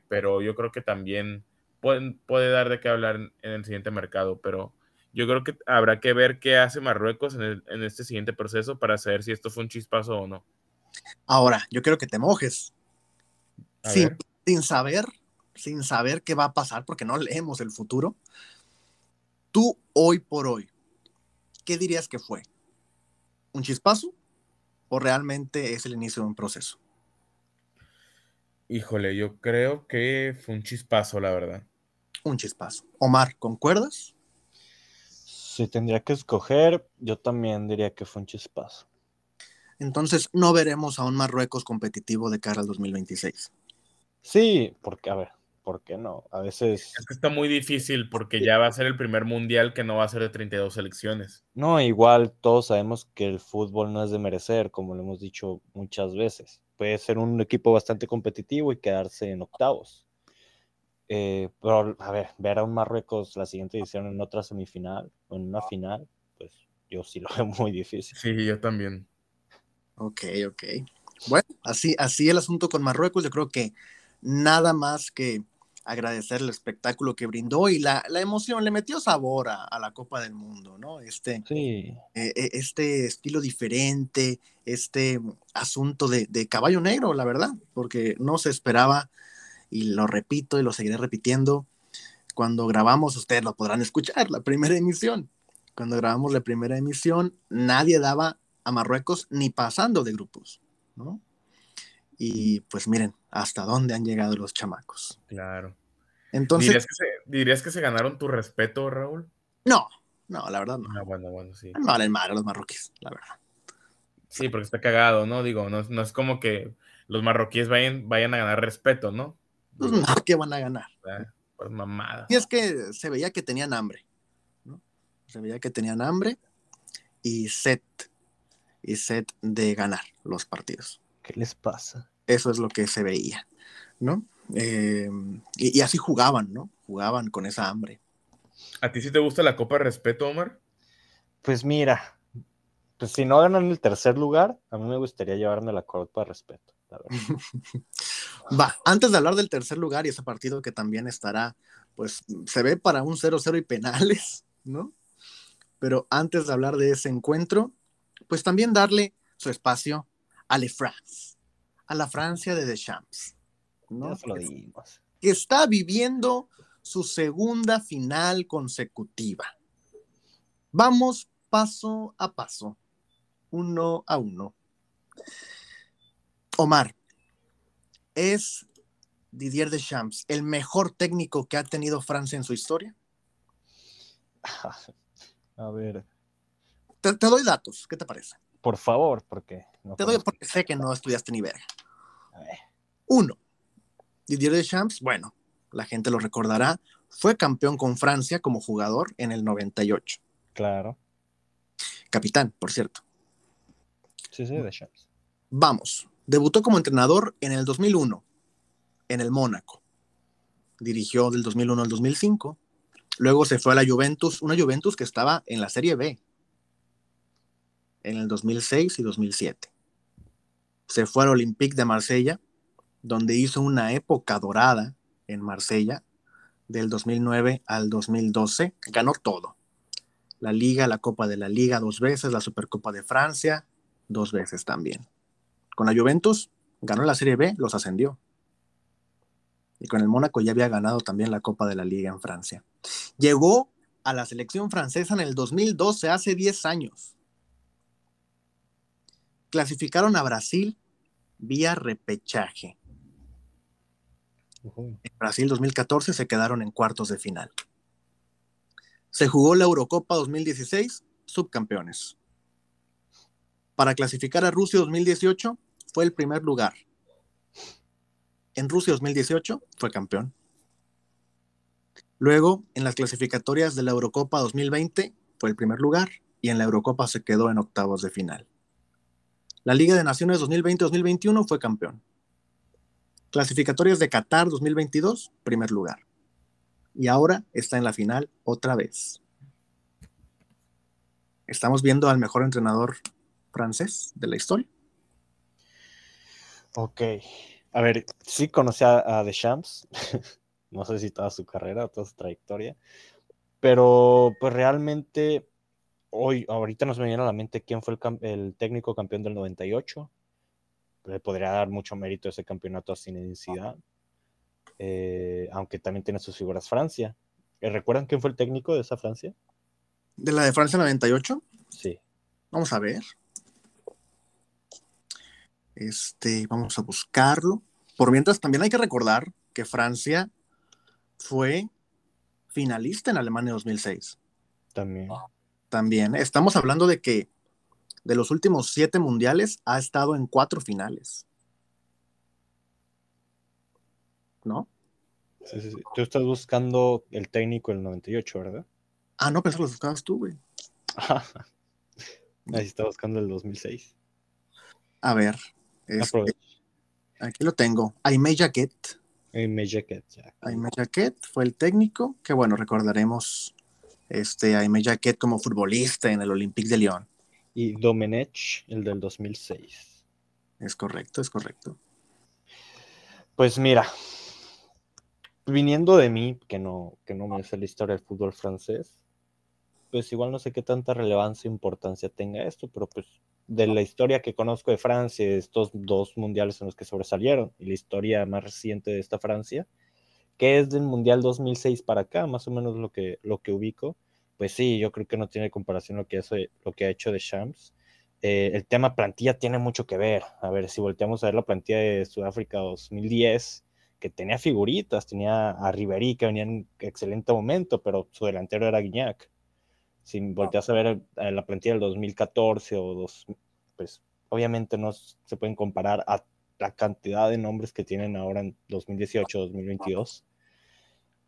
pero yo creo que también puede dar de qué hablar en el siguiente mercado, pero yo creo que habrá que ver qué hace Marruecos en, este siguiente proceso para saber si esto fue un chispazo o no. Ahora, yo quiero que te mojes. Sin, sin, saber, sin saber qué va a pasar, porque no leemos el futuro. Tú, hoy por hoy, ¿qué dirías que fue? ¿Un chispazo? ¿O realmente es el inicio de un proceso? Híjole, yo creo que fue un chispazo, la verdad. Un chispazo. Omar, ¿concuerdas? Si tendría que escoger, yo también diría que fue un chispazo. Entonces, no veremos a un Marruecos competitivo de cara al 2026. Sí, porque, a ver, ¿por qué no? A veces... Es que está muy difícil porque ya va a ser el primer mundial que no va a ser de 32 selecciones. No, igual todos sabemos que el fútbol no es de merecer, como lo hemos dicho muchas veces. Puede ser un equipo bastante competitivo y quedarse en octavos. Eh, pero, a ver, ver a un Marruecos la siguiente edición en otra semifinal o en una final, pues yo sí lo <laughs> veo muy difícil. Sí, yo también. Ok, ok. Bueno, así, así el asunto con Marruecos, yo creo que nada más que agradecer el espectáculo que brindó y la, emoción, le metió sabor a, la Copa del Mundo, ¿no? Este, sí. Eh, eh, este estilo diferente, este asunto de, de, caballo negro, la verdad, porque no se esperaba, y lo repito y lo seguiré repitiendo, cuando grabamos, ustedes lo podrán escuchar, la primera emisión. Cuando grabamos la primera emisión, nadie daba a Marruecos ni pasando de grupos, ¿no? Y pues miren, hasta dónde han llegado los chamacos. Claro. Entonces. ¿Dirías que, se, ganaron tu respeto, Raúl? No, no, la verdad no. Ah, bueno, bueno, sí. No valen madre los marroquíes, la verdad. Sí, porque está cagado, ¿no? Digo, no, no es como que los marroquíes vayan, vayan a ganar respeto, ¿no? Pues no, <laughs> ¿qué van a ganar? Pues mamada. Y es que se veía que tenían hambre, ¿no? Se veía que tenían hambre y set, y set de ganar los partidos. ¿Qué les pasa? Eso es lo que se veía, ¿no? Eh, y, así jugaban, ¿no? Jugaban con esa hambre. ¿A ti sí te gusta la Copa de Respeto, Omar? Pues mira, pues si no ganan el tercer lugar, a mí me gustaría llevarme la Copa de Respeto, la verdad. Va, antes de hablar del tercer lugar y ese partido que también estará, pues se ve para un 0-0 y penales, ¿no? Pero antes de hablar de ese encuentro, pues también darle su espacio a Le France, a la Francia de Deschamps. ¿no? lo dimos. Que está viviendo su segunda final consecutiva. Vamos paso a paso, uno a uno. Omar, ¿es Didier Deschamps el mejor técnico que ha tenido Francia en su historia? <laughs> A ver. Te, te doy datos, ¿qué te parece? Por favor, porque. Te doy porque sé que no estudiaste ni verga. Uno, Didier Deschamps, bueno, la gente lo recordará, fue campeón con Francia como jugador en el 98. Claro. Capitán, por cierto. Sí, sí, Deschamps. Vamos, debutó como entrenador en el 2001, en el Mónaco. Dirigió del 2001 al 2005. Luego se fue a la Juventus, una Juventus que estaba en la Serie B, en el 2006 y 2007. Se fue al Olympique de Marsella, donde hizo una época dorada en Marsella, del 2009 al 2012. Ganó todo. La Liga, la Copa de la Liga dos veces, la Supercopa de Francia dos veces también. Con la Juventus ganó la Serie B, los ascendió. Y con el Mónaco ya había ganado también la Copa de la Liga en Francia. Llegó a la selección francesa en el 2012, hace 10 años clasificaron a Brasil vía repechaje. En Brasil 2014 se quedaron en cuartos de final. Se jugó la Eurocopa 2016, subcampeones. Para clasificar a Rusia 2018 fue el primer lugar. En Rusia 2018 fue campeón. Luego, en las clasificatorias de la Eurocopa 2020 fue el primer lugar y en la Eurocopa se quedó en octavos de final. La Liga de Naciones 2020-2021 fue campeón. Clasificatorias de Qatar 2022, primer lugar. Y ahora está en la final otra vez. Estamos viendo al mejor entrenador francés de la historia. Ok. A ver, sí conocí a, Deschamps. <laughs> no sé si toda su carrera toda su trayectoria. Pero pues realmente hoy, ahorita nos me viene a la mente quién fue el, técnico campeón del 98. Le podría dar mucho mérito ese campeonato a Zinedine eh, aunque también tiene sus figuras Francia. Eh, ¿Recuerdan quién fue el técnico de esa Francia? ¿De la de Francia 98? Sí. Vamos a ver. Este, vamos a buscarlo. Por mientras, también hay que recordar que Francia fue finalista en Alemania 2006. También también. Estamos hablando de que de los últimos siete mundiales ha estado en cuatro finales. ¿No? Sí, sí, sí. Tú estás buscando el técnico del 98, ¿verdad? Ah, no, pensé que lo buscabas tú, güey. <laughs> Ahí está buscando el 2006. A ver. Este, aquí lo tengo. Aime Jaquet. Aime Jaquet, ya. Aime Jaquet fue el técnico, que bueno, recordaremos este Aime Jaquet como futbolista en el Olympique de Lyon. Y Domenech, el del 2006. Es correcto, es correcto. Pues mira, viniendo de mí, que no, que no me sé la historia del fútbol francés, pues igual no sé qué tanta relevancia e importancia tenga esto, pero pues de la historia que conozco de Francia, estos dos mundiales en los que sobresalieron, y la historia más reciente de esta Francia, que es del Mundial 2006 para acá, más o menos lo que, lo que ubico, pues sí, yo creo que no tiene comparación lo que, hace, lo que ha hecho de Shams. Eh, el tema plantilla tiene mucho que ver. A ver, si volteamos a ver la plantilla de Sudáfrica 2010, que tenía figuritas, tenía a Ribery que venía en excelente momento, pero su delantero era Guiñac. Si volteas a ver eh, la plantilla del 2014 o dos, pues obviamente no se pueden comparar a la cantidad de nombres que tienen ahora en 2018, 2022.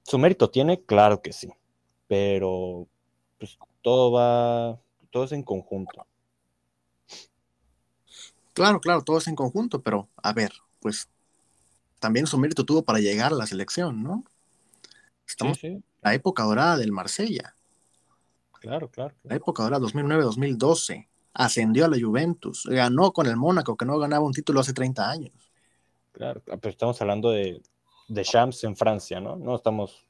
¿Su mérito tiene? Claro que sí, pero pues todo va, todo es en conjunto. Claro, claro, todo es en conjunto, pero a ver, pues también su mérito tuvo para llegar a la selección, ¿no? Estamos en la época dorada del Marsella. Claro, claro, La época dorada 2009-2012. Ascendió a la Juventus, ganó con el Mónaco, que no ganaba un título hace 30 años. Claro, pero estamos hablando de, de Champs en Francia, ¿no? No estamos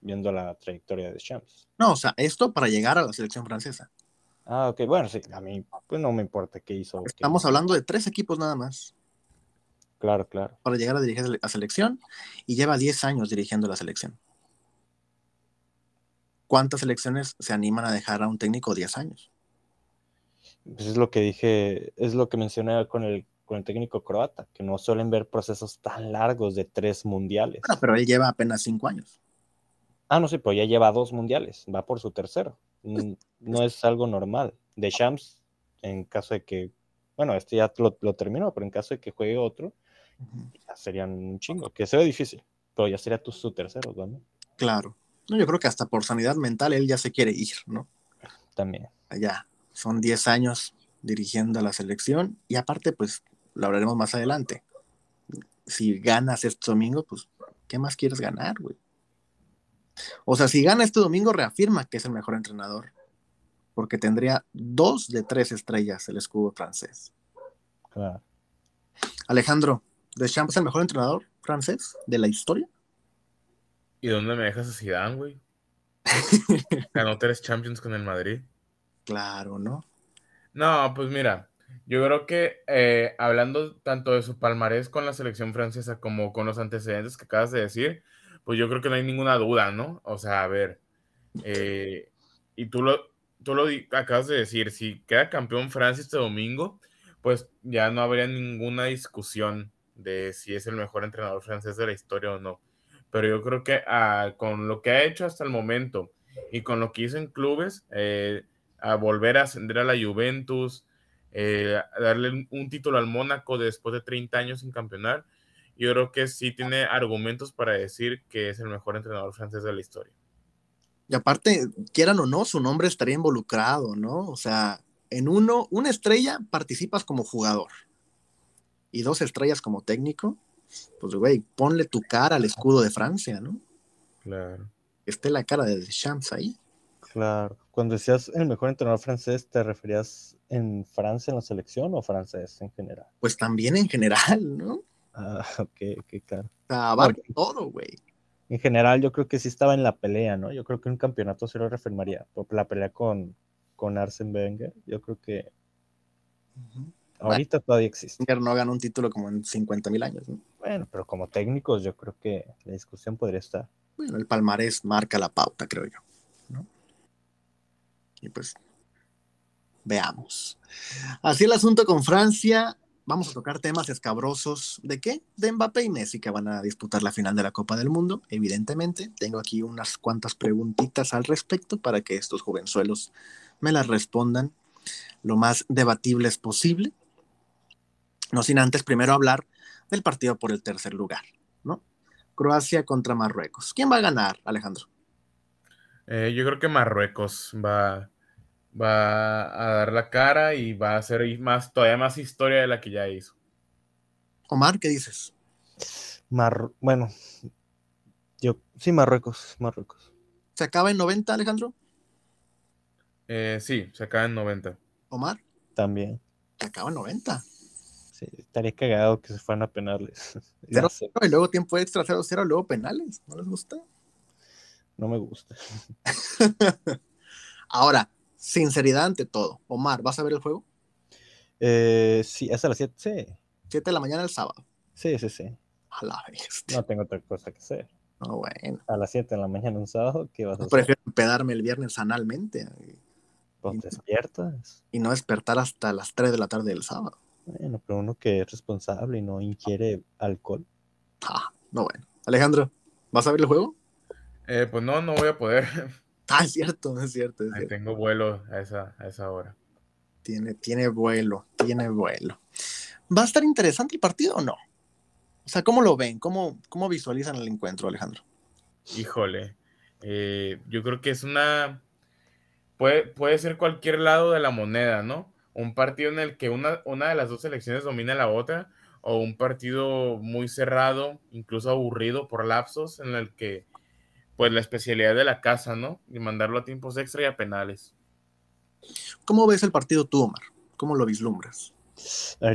viendo la trayectoria de Champs. No, o sea, esto para llegar a la selección francesa. Ah, ok, bueno, sí, a mí pues no me importa qué hizo. Estamos hablando de tres equipos nada más. Claro, claro. Para llegar a dirigir la selección y lleva 10 años dirigiendo la selección. ¿Cuántas selecciones se animan a dejar a un técnico 10 años? Pues es lo que dije, es lo que mencioné con el, con el técnico croata, que no suelen ver procesos tan largos de tres mundiales. Bueno, pero él lleva apenas cinco años. Ah, no sé, pero ya lleva dos mundiales, va por su tercero. No es algo normal. De Shams, en caso de que, bueno, este ya lo, lo terminó, pero en caso de que juegue otro, ya serían un chingo, que se ve difícil, pero ya sería tu, su tercero, ¿no? Claro. No, yo creo que hasta por sanidad mental él ya se quiere ir, ¿no? También. Ya, son 10 años dirigiendo a la selección y aparte, pues, lo hablaremos más adelante. Si ganas este domingo, pues, ¿qué más quieres ganar, güey? O sea, si gana este domingo, reafirma que es el mejor entrenador, porque tendría dos de tres estrellas el escudo francés. Claro. Alejandro, ¿Deschamps es el mejor entrenador francés de la historia? ¿Y dónde me dejas a Zidane, güey? <laughs> Ganó tres Champions con el Madrid. Claro, ¿no? No, pues mira, yo creo que eh, hablando tanto de su palmarés con la selección francesa como con los antecedentes que acabas de decir, pues yo creo que no hay ninguna duda, ¿no? O sea, a ver, eh, y tú lo, tú lo acabas de decir, si queda campeón Francia este domingo, pues ya no habría ninguna discusión de si es el mejor entrenador francés de la historia o no. Pero yo creo que ah, con lo que ha hecho hasta el momento y con lo que hizo en clubes, eh, a volver a ascender a la Juventus, eh, darle un título al Mónaco después de 30 años sin campeonar, yo creo que sí tiene argumentos para decir que es el mejor entrenador francés de la historia. Y aparte, quieran o no, su nombre estaría involucrado, ¿no? O sea, en uno, una estrella participas como jugador y dos estrellas como técnico, pues güey, ponle tu cara al escudo de Francia, ¿no? Claro. Esté la cara de Deschamps ahí. Claro. Cuando decías el mejor entrenador francés, ¿te referías en Francia en la selección o francés en general? Pues también en general, ¿no? Ah, <laughs> ok, ok, claro. O sea, abarca todo, güey. En general, yo creo que sí estaba en la pelea, ¿no? Yo creo que un campeonato se lo reafirmaría. La pelea con, con Arsene Wenger, yo creo que ahorita todavía existe. No ganó un título como en 50 mil años, ¿no? Bueno, pero como técnicos yo creo que la discusión podría estar. Bueno, el palmarés marca la pauta, creo yo, ¿no? Y pues, veamos. Así el asunto con Francia. Vamos a tocar temas escabrosos. ¿De qué? De Mbappé y Messi que van a disputar la final de la Copa del Mundo, evidentemente. Tengo aquí unas cuantas preguntitas al respecto para que estos jovenzuelos me las respondan lo más debatibles posible. No sin antes primero hablar del partido por el tercer lugar, ¿no? Croacia contra Marruecos. ¿Quién va a ganar, Alejandro? Eh, yo creo que Marruecos va, va a dar la cara y va a hacer más, todavía más historia de la que ya hizo. Omar, ¿qué dices? bueno, yo sí, Marruecos, Marruecos. ¿Se acaba en 90, Alejandro? Eh, sí, se acaba en 90. Omar. También. Se acaba en 90. Sí, estaría cagado que se fueran a penales. <laughs> y luego tiempo extra 0-0, luego penales. ¿No les gusta? No me gusta. <laughs> Ahora, sinceridad ante todo. Omar, ¿vas a ver el juego? Eh, sí, es a las 7. Sí. 7 de la mañana el sábado. Sí, sí, sí. A la No tengo otra cosa que hacer. No, bueno. A las 7 de la mañana un sábado, ¿qué vas a hacer? Prefiero pedarme el viernes analmente. Pues despiertas. Y no despertar hasta las 3 de la tarde del sábado. Bueno, pero uno que es responsable y no inquiere alcohol. Ah, no bueno. Alejandro, ¿vas a ver el juego? Eh, pues no, no voy a poder. <laughs> Ah, es cierto, es cierto. Tengo vuelo a esa, a esa hora. Tiene, tiene vuelo, tiene vuelo. ¿Va a estar interesante el partido o no? O sea, ¿cómo lo ven? ¿Cómo, cómo visualizan el encuentro, Alejandro? Híjole, eh, yo creo que es una... Puede, puede ser cualquier lado de la moneda, ¿no? Un partido en el que una, una de las dos selecciones domina la otra, o un partido muy cerrado, incluso aburrido por lapsos, en el que, pues, la especialidad de la casa, ¿no? Y mandarlo a tiempos extra y a penales. ¿Cómo ves el partido tú, Omar? ¿Cómo lo vislumbras?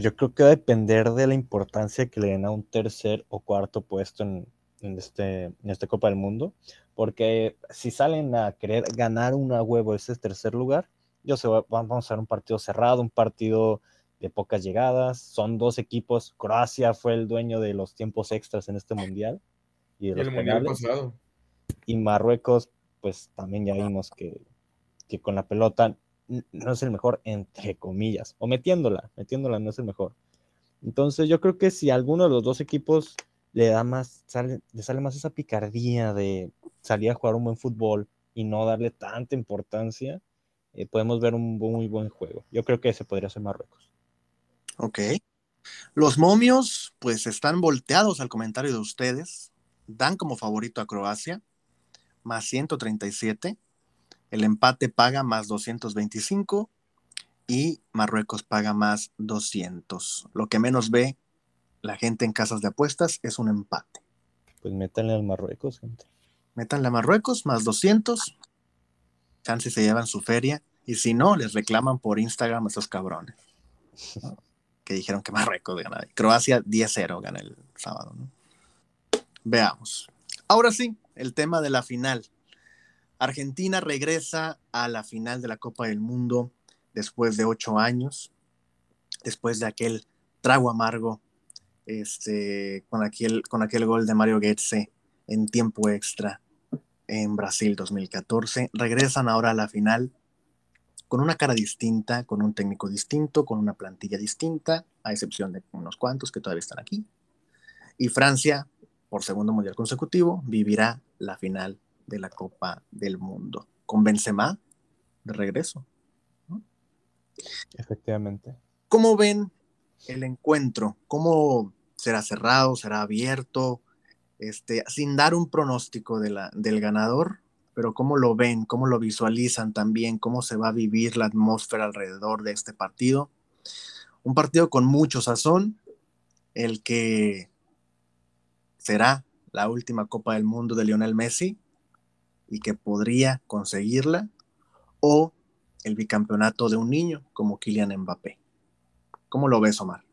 yo creo que va a depender de la importancia que le den a un tercer o cuarto puesto en, este, en esta Copa del Mundo, porque si salen a querer ganar una huevo ese tercer lugar, yo sé, vamos a ver un partido cerrado, un partido de pocas llegadas, son dos equipos, Croacia fue el dueño de los tiempos extras en este mundial y, el mundial pasado. Y Marruecos, pues también ya vimos que, que con la pelota no es el mejor, entre comillas, o metiéndola, metiéndola no es el mejor. Entonces yo creo que si alguno de los dos equipos le da más, sale, le sale más esa picardía de salir a jugar un buen fútbol y no darle tanta importancia, eh, podemos ver un muy buen juego. Yo creo que ese podría ser Marruecos. Ok. Los momios, pues están volteados al comentario de ustedes. Dan como favorito a Croacia, más 137. El empate paga más 225 y Marruecos paga más 200. Lo que menos ve la gente en casas de apuestas es un empate. Pues métanle al Marruecos, gente. Métanle a Marruecos más 200. Chance se llevan su feria. Y si no, les reclaman por Instagram a esos cabrones. que dijeron que Marruecos gana. Croacia 10-0 gana el sábado. Veamos. Ahora sí, el tema de la final. Argentina regresa a la final de la Copa del Mundo después de ocho años, después de aquel trago amargo este, con, aquel, con aquel gol de Mario Goetze en tiempo extra en Brasil 2014. Regresan ahora a la final con una cara distinta, con un técnico distinto, con una plantilla distinta, a excepción de unos cuantos que todavía están aquí. Y Francia, por segundo mundial consecutivo, vivirá la final de la Copa del Mundo, con Benzema de regreso. Efectivamente. ¿Cómo ven el encuentro? ¿Cómo será cerrado? ¿Será abierto? Este, sin dar un pronóstico del ganador, pero cómo lo ven, cómo lo visualizan también, cómo se va a vivir la atmósfera alrededor de este partido. Un partido con mucho sazón, el que será la última Copa del Mundo de Lionel Messi, y que podría conseguirla, o el bicampeonato de un niño como Kylian Mbappé. ¿Cómo lo ves, Omar?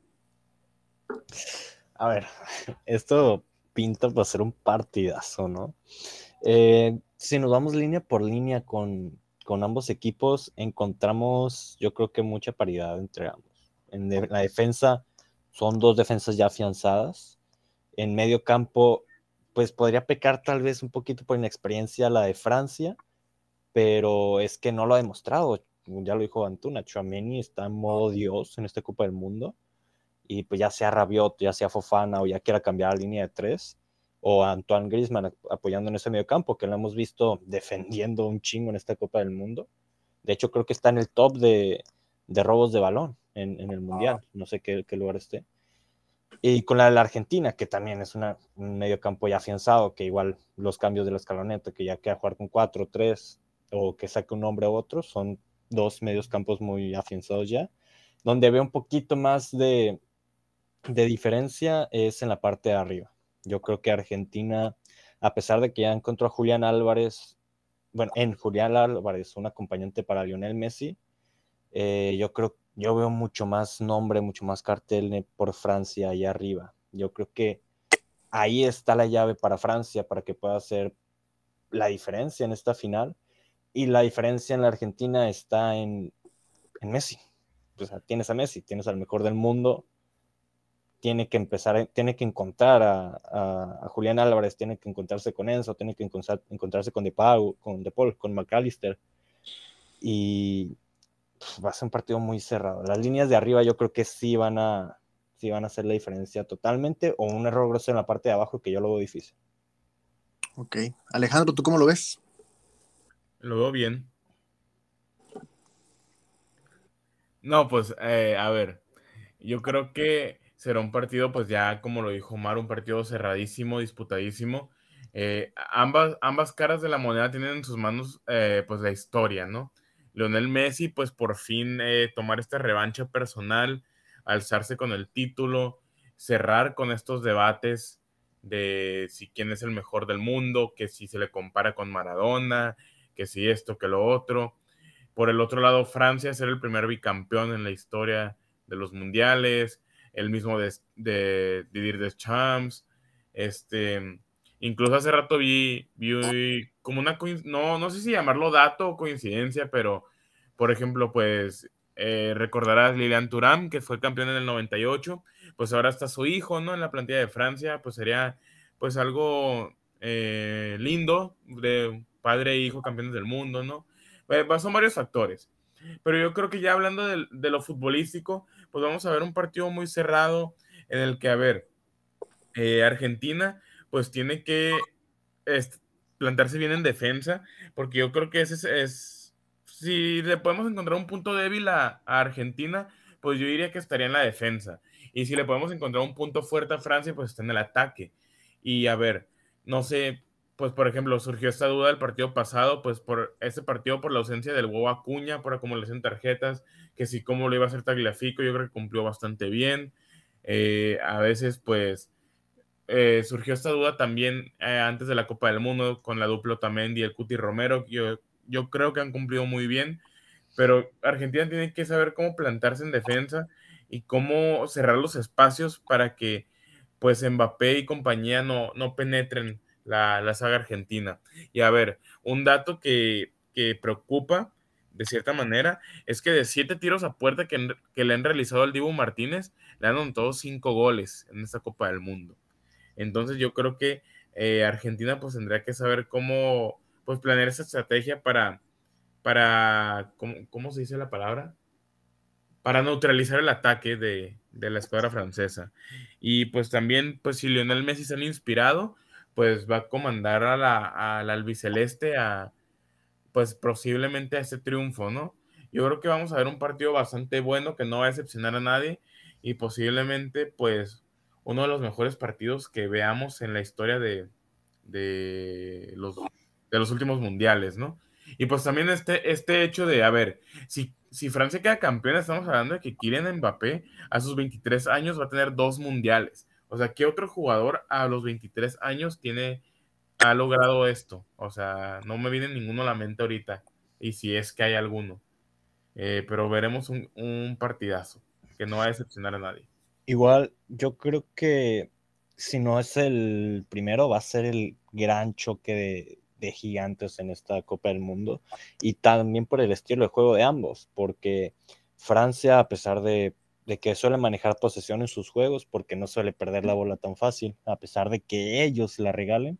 A ver, <laughs> esto pinta para ser un partidazo, ¿no? Eh, si nos vamos línea por línea con, con, ambos equipos, encontramos, yo creo que mucha paridad entre ambos. En la defensa son dos defensas ya afianzadas. En medio campo pues podría pecar tal vez un poquito por inexperiencia la de Francia, pero es que no lo ha demostrado. Ya lo dijo Antuna, Chouameni está en modo Dios en esta Copa del Mundo. Y pues ya sea Rabiot, ya sea Fofana o ya quiera cambiar la línea de tres, o Antoine Griezmann apoyando en ese medio campo, que lo hemos visto defendiendo un chingo en esta Copa del Mundo. De hecho, creo que está en el top de, robos de balón en, el Mundial. No sé qué, qué lugar esté. Y con la de la Argentina, que también es una, un medio campo ya afianzado, que igual los cambios de la escaloneta, que ya queda jugar con cuatro, tres, o que saque un hombre u otro, son dos medios campos muy afianzados ya. Donde veo un poquito más de, de diferencia es en la parte de arriba. Yo creo que Argentina, a pesar de que ya encontró a Julián Álvarez, bueno, en Julián Álvarez, un acompañante para Lionel Messi, eh, yo creo, yo veo mucho más nombre, mucho más cartel por Francia ahí arriba. Yo creo que ahí está la llave para Francia para que pueda hacer la diferencia en esta final. Y la diferencia en la Argentina está en, en Messi. O sea, tienes a Messi, tienes al mejor del mundo, tiene que empezar, tiene que encontrar a, Julián Álvarez, tiene que encontrarse con Enzo, tiene que encontrarse con De con De Paul, con McAllister. Y va a ser un partido muy cerrado. Las líneas de arriba yo creo que sí van a, sí van a hacer la diferencia totalmente, o un error grosero en la parte de abajo que yo lo veo difícil. Ok. Alejandro, ¿tú cómo lo ves? Lo veo bien. No, pues, eh, a ver, yo creo que será un partido, pues ya como lo dijo Omar, un partido cerradísimo, disputadísimo. Eh, ambas, ambas caras de la moneda tienen en sus manos eh, pues la historia, ¿no? Lionel Messi, pues por fin eh, tomar esta revancha personal, alzarse con el título, cerrar con estos debates de si quién es el mejor del mundo, que si se le compara con Maradona, que si esto, que lo otro. Por el otro lado, Francia ser el primer bicampeón en la historia de los mundiales, el mismo de, de Didier Deschamps, este, incluso hace rato vi, vi como una, no, no sé si llamarlo dato o coincidencia, pero, por ejemplo, pues, eh, recordarás Lilian Thuram, que fue campeón en el 98, pues ahora está su hijo, ¿no? En la plantilla de Francia, pues sería, pues, algo eh, lindo de padre e hijo campeones del mundo, ¿no? Eh, son varios factores. Pero yo creo que ya hablando de, de, lo futbolístico, pues vamos a ver un partido muy cerrado en el que, a ver, eh, Argentina pues tiene que plantarse bien en defensa, porque yo creo que ese es, si le podemos encontrar un punto débil a, Argentina, pues yo diría que estaría en la defensa. Y si le podemos encontrar un punto fuerte a Francia, pues está en el ataque. Y a ver, no sé, pues por ejemplo, surgió esta duda del partido pasado, pues por ese partido, por la ausencia del huevo Acuña, por acumulación de tarjetas, que sí, cómo lo iba a hacer Tagliafico, yo creo que cumplió bastante bien. Eh, a veces, pues, eh, surgió esta duda también eh, antes de la Copa del Mundo con la dupla Otamendi y el Cuti Romero. Yo, yo creo que han cumplido muy bien, pero Argentina tiene que saber cómo plantarse en defensa y cómo cerrar los espacios para que, pues, Mbappé y compañía no, no penetren la, saga argentina. Y a ver, un dato que, preocupa de cierta manera es que de siete tiros a puerta que, le han realizado al Dibu Martínez, le han anotado cinco goles en esta Copa del Mundo. Entonces yo creo que eh, Argentina pues tendría que saber cómo pues planear esa estrategia para, para ¿cómo, se dice la palabra? Para neutralizar el ataque de, de la escuadra francesa. Y pues también, pues si Lionel Messi se han inspirado, pues va a comandar a la, al albiceleste a, pues posiblemente a ese triunfo, ¿no? Yo creo que vamos a ver un partido bastante bueno que no va a decepcionar a nadie y posiblemente, pues, uno de los mejores partidos que veamos en la historia de, de, los, de los últimos mundiales, ¿no? Y pues también este, este hecho de, a ver, si, si Francia queda campeona, estamos hablando de que Kylian Mbappé a sus 23 años va a tener dos mundiales. O sea, ¿qué otro jugador a los 23 años tiene, ha logrado esto? O sea, no me viene ninguno a la mente ahorita. Y si es que hay alguno. Eh, pero veremos un, partidazo que no va a decepcionar a nadie. Igual, yo creo que si no es el primero, va a ser el gran choque de, gigantes en esta Copa del Mundo. Y también por el estilo de juego de ambos, porque Francia, a pesar de que suele manejar posesión en sus juegos porque no suele perder la bola tan fácil, a pesar de que ellos la regalen.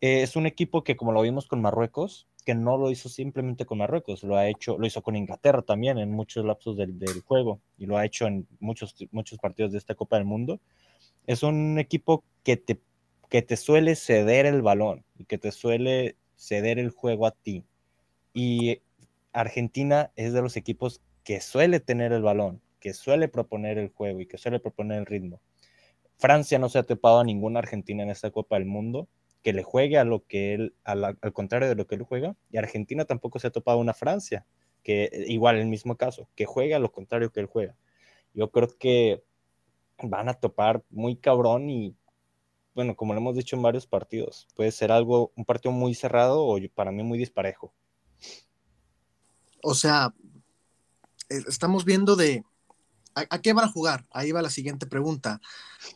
Eh, es un equipo que, como lo vimos con Marruecos, que no lo hizo simplemente con Marruecos, lo ha hecho, lo hizo con Inglaterra también en muchos lapsos del, juego y lo ha hecho en muchos, muchos partidos de esta Copa del Mundo. Es un equipo que te, que te suele ceder el balón y que te suele ceder el juego a ti. Y Argentina es de los equipos que suele tener el balón, que suele proponer el juego y que suele proponer el ritmo. Francia no se ha topado a ninguna Argentina en esta Copa del Mundo que le juegue a lo que él, al contrario de lo que él juega, y Argentina tampoco se ha topado una Francia, que eh, igual el mismo caso, que juegue a lo contrario que él juega. Yo creo que van a topar muy cabrón y bueno, como lo hemos dicho en varios partidos, puede ser algo, un partido muy cerrado o para mí muy disparejo. O sea, eh, estamos viendo de ¿a, qué van a jugar? Ahí va la siguiente pregunta.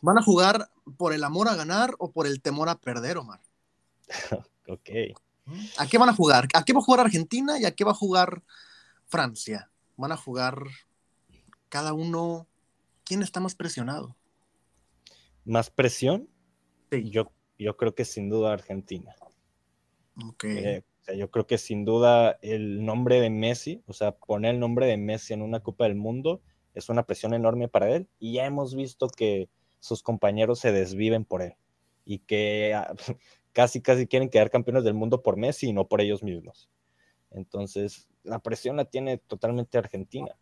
¿Van a jugar por el amor a ganar o por el temor a perder, Omar? <laughs> ok. ¿A qué van a jugar? ¿A qué va a jugar Argentina y a qué va a jugar Francia? ¿Van a jugar cada uno? ¿Quién está más presionado? ¿Más presión? Yo, yo creo que sin duda Argentina. Eh, yo creo que sin duda el nombre de Messi, o sea, poner el nombre de Messi en una Copa del Mundo es una presión enorme para él y ya hemos visto que sus compañeros se desviven por él y que ah, <laughs> casi, casi quieren quedar campeones del mundo por Messi y no por ellos mismos. Entonces, la presión la tiene totalmente Argentina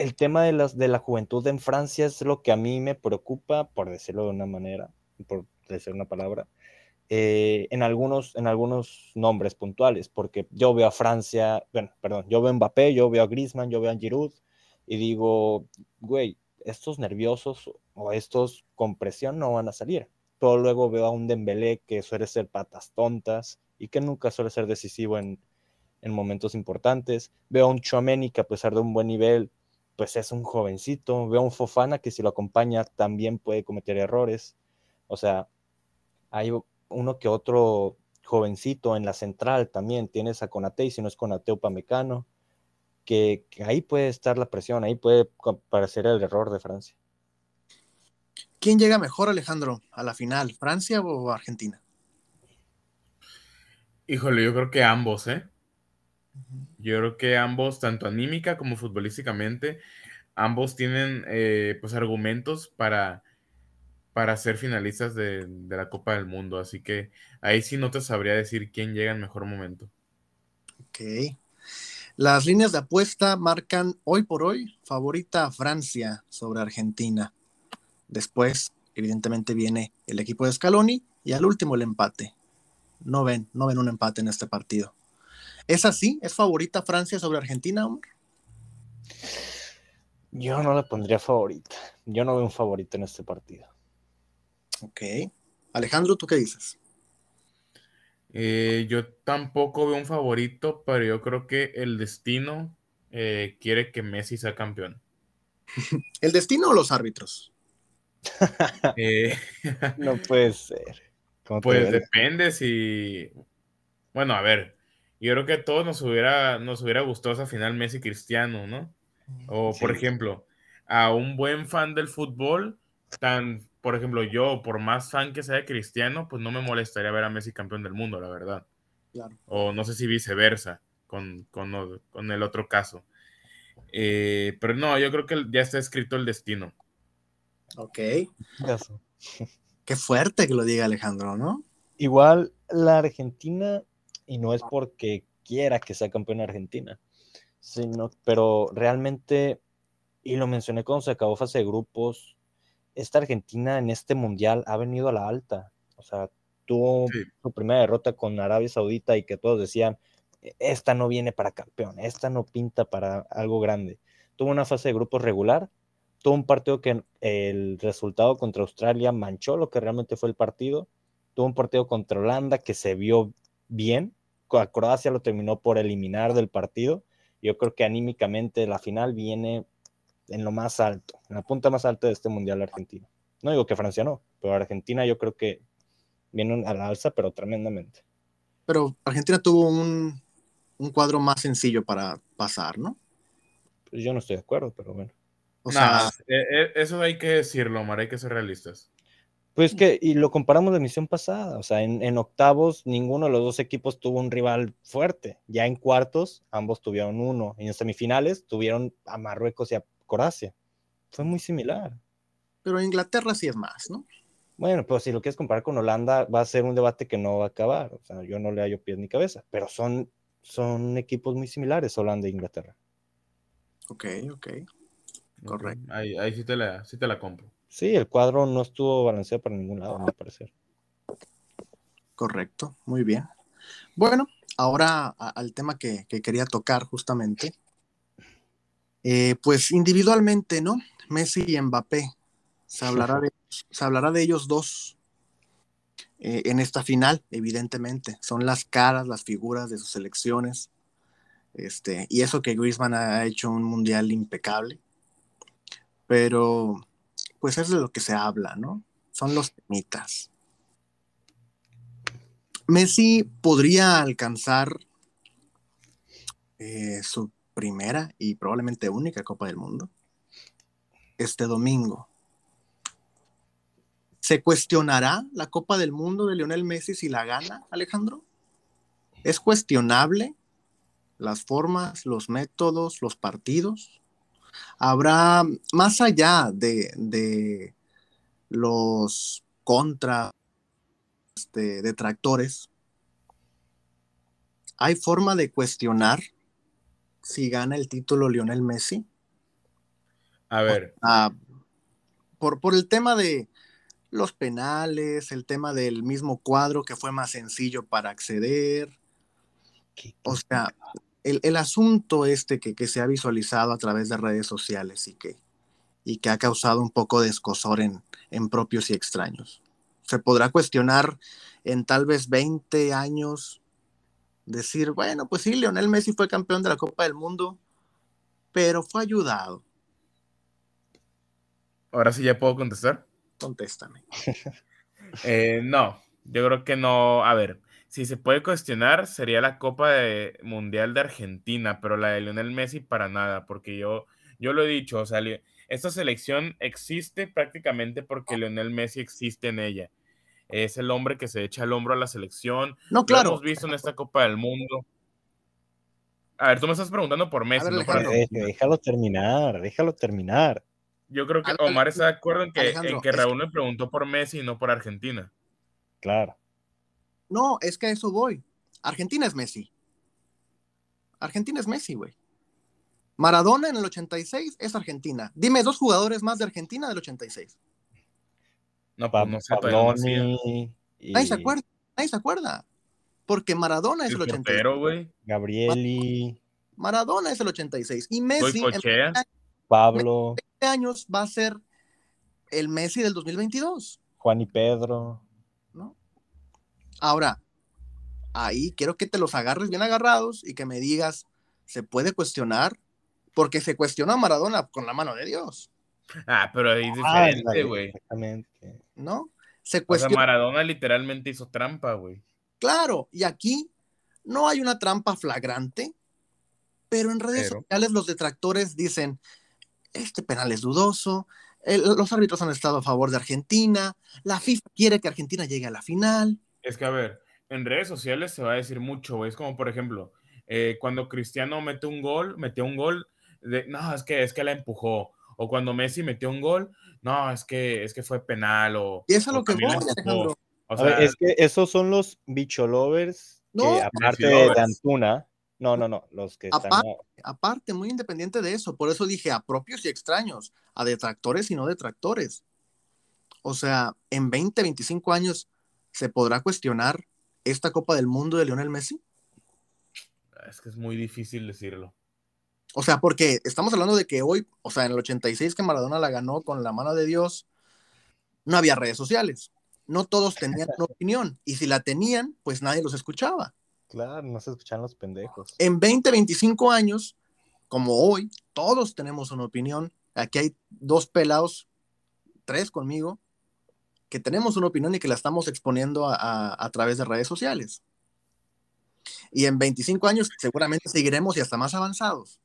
el tema de, las, de la juventud en Francia es lo que a mí me preocupa, por decirlo de una manera, por decir una palabra, eh, en, algunos, en algunos nombres puntuales, porque yo veo a Francia, bueno, perdón, yo veo a Mbappé, yo veo a Griezmann, yo veo a Giroud, y digo, güey, estos nerviosos o estos con presión no van a salir. Pero luego veo a un Dembélé que suele ser patas tontas y que nunca suele ser decisivo en, en momentos importantes. Veo a un Chouameni que a pesar de un buen nivel pues es un jovencito. Veo a un Fofana que si lo acompaña también puede cometer errores. O sea, hay uno que otro jovencito en la central también. Tienes a Conate y si no es Conate Upamecano. Que, que ahí puede estar la presión, ahí puede aparecer el error de Francia. ¿Quién llega mejor, Alejandro, a la final, Francia o Argentina? Híjole, yo creo que ambos, ¿eh? Yo creo que ambos, tanto anímica como futbolísticamente, ambos tienen eh, pues argumentos para, para ser finalistas de, la Copa del Mundo. Así que ahí sí no te sabría decir quién llega en mejor momento. Ok. Las líneas de apuesta marcan hoy por hoy favorita Francia sobre Argentina. Después, evidentemente, viene el equipo de Scaloni y al último el empate. No ven, no ven un empate en este partido. ¿Es así? ¿Es favorita Francia sobre Argentina, Omar? Yo no la pondría favorita. Yo no veo un favorito en este partido. Ok. Alejandro, ¿tú qué dices? Eh, yo tampoco veo un favorito, pero yo creo que el destino eh, quiere que Messi sea campeón. <laughs> ¿El destino o los árbitros? <laughs> Eh, <laughs> no puede ser. Pues depende si. Bueno, a ver, yo creo que a todos nos hubiera, nos hubiera gustado esa final Messi Cristiano, ¿no? O, por ejemplo, a un buen fan del fútbol, tan, por ejemplo, yo, por más fan que sea Cristiano, pues no me molestaría ver a Messi campeón del mundo, la verdad. O no sé si viceversa, con, el otro caso. Eh, pero no, yo creo que ya está escrito el destino. Ok. Qué fuerte que lo diga Alejandro, ¿no? Igual la Argentina y no es porque quiera que sea campeón Argentina, sino, pero realmente, y lo mencioné cuando se acabó fase de grupos, esta Argentina en este mundial ha venido a la alta, o sea, tuvo su primera derrota con Arabia Saudita y que todos decían, esta no viene para campeón, esta no pinta para algo grande. Tuvo una fase de grupos regular, tuvo un partido que el resultado contra Australia manchó lo que realmente fue el partido, tuvo un partido contra Holanda que se vio bien, a Croacia lo terminó por eliminar del partido. Yo creo que anímicamente la final viene en lo más alto, en la punta más alta de este Mundial argentino. No digo que Francia no, pero Argentina yo creo que viene a la alza, pero tremendamente. Pero Argentina tuvo un, cuadro más sencillo para pasar, ¿no? Pues yo no estoy de acuerdo, pero bueno. O sea, e, e, eso hay que decirlo, Omar, hay que ser realistas. Pues que, y lo comparamos de emisión pasada, o sea, en, octavos ninguno de los dos equipos tuvo un rival fuerte, ya en cuartos ambos tuvieron uno, y en semifinales tuvieron a Marruecos y a Croacia. Fue muy similar. Pero Inglaterra sí es más, ¿no? Bueno, pero si lo quieres comparar con Holanda, va a ser un debate que no va a acabar. O sea, yo no le hallo pies ni cabeza, pero son, son equipos muy similares, Holanda e Inglaterra. Ok, ok. Correcto. Ahí, ahí sí, te la, sí te la compro. Sí, el cuadro no estuvo balanceado para ningún lado, a mi parecer. Correcto, muy bien. Bueno, ahora al tema que, quería tocar justamente. Eh, pues individualmente, ¿no? Messi y Mbappé. Se hablará de, se hablará de ellos dos eh, en esta final, evidentemente. Son las caras, las figuras de sus selecciones. Este, y eso que Griezmann ha hecho un mundial impecable. Pero, pues es de lo que se habla, ¿no? Son los temitas. Messi podría alcanzar eh, su primera y probablemente única Copa del Mundo este domingo. ¿Se cuestionará la Copa del Mundo de Lionel Messi si la gana, Alejandro? ¿Es cuestionable las formas, los métodos, los partidos? Habrá, más allá de, de los contra este, detractores, ¿hay forma de cuestionar si gana el título Lionel Messi? A ver. por, por el tema de los penales, el tema del mismo cuadro que fue más sencillo para acceder. O sea, el, asunto este que, se ha visualizado a través de redes sociales y que, y que ha causado un poco de escosor en, en propios y extraños se podrá cuestionar en tal vez 20 años, decir, bueno, pues sí, Lionel Messi fue campeón de la Copa del Mundo, pero fue ayudado. Ahora sí ya puedo contestar. Contéstame. <laughs> Eh, no, yo creo que no. A ver, si se puede cuestionar, sería la Copa Mundial de Argentina, pero la de Lionel Messi para nada, porque yo, yo lo he dicho, o sea, esta selección existe prácticamente porque Lionel Messi existe en ella es el hombre que se echa el hombro a la selección. No, claro. Lo hemos visto en esta Copa del Mundo. A ver, tú me estás preguntando por Messi, no Déjalo terminar, déjalo terminar. Yo creo que Omar está de acuerdo en que, en que Raúl me preguntó por Messi y no por Argentina. Claro. No, es que a eso voy. Argentina es Messi. Argentina es Messi, güey. Maradona en el 86 es Argentina. Dime dos jugadores más de Argentina del 86. No, pues no sé, Nadie se acuerda, nadie se acuerda. Porque Maradona es el, 86. Gabrieli. Maradona es el 86. Y Messi, en Pablo. 20 años va a ser el Messi del 2022. Juan y Pedro. ¿No? Ahora, ahí quiero que te los agarres bien agarrados y que me digas, ¿se puede cuestionar? Porque se cuestiona a Maradona con la mano de Dios. Ah, pero ahí es diferente, güey. Exactamente. ¿no? Se cuestiona. Maradona literalmente hizo trampa, güey. Claro, y aquí no hay una trampa flagrante, pero en redes sociales los detractores dicen, este penal es dudoso, los árbitros han estado a favor de Argentina, la FIFA quiere que Argentina llegue a la final. Es que, a ver, en redes sociales se va a decir mucho, güey. Es como, por ejemplo, eh, cuando Cristiano mete un gol, metió un gol, de, no, es que, es que la empujó. O cuando Messi metió un gol, no, es que, es que fue penal o... Y eso es lo que voy, Alejandro. O sea, es que esos son los bicholovers no, que aparte de Antuna, no, no, no, los que aparte, están... Aparte, muy independiente de eso, por eso dije a propios y extraños, a detractores y no detractores. O sea, en 20, 25 años, ¿se podrá cuestionar esta Copa del Mundo de Lionel Messi? Es que es muy difícil decirlo. O sea, porque estamos hablando de que hoy, o sea, en el 86 que Maradona la ganó con la mano de Dios, no había redes sociales. No todos tenían una opinión. Y si la tenían, pues nadie los escuchaba. Claro, no se escuchan los pendejos. En 20, 25 años, como hoy, todos tenemos una opinión. Aquí hay dos pelados, tres conmigo, que tenemos una opinión y que la estamos exponiendo a, a través de redes sociales. Y en 25 años seguramente seguiremos y hasta más avanzados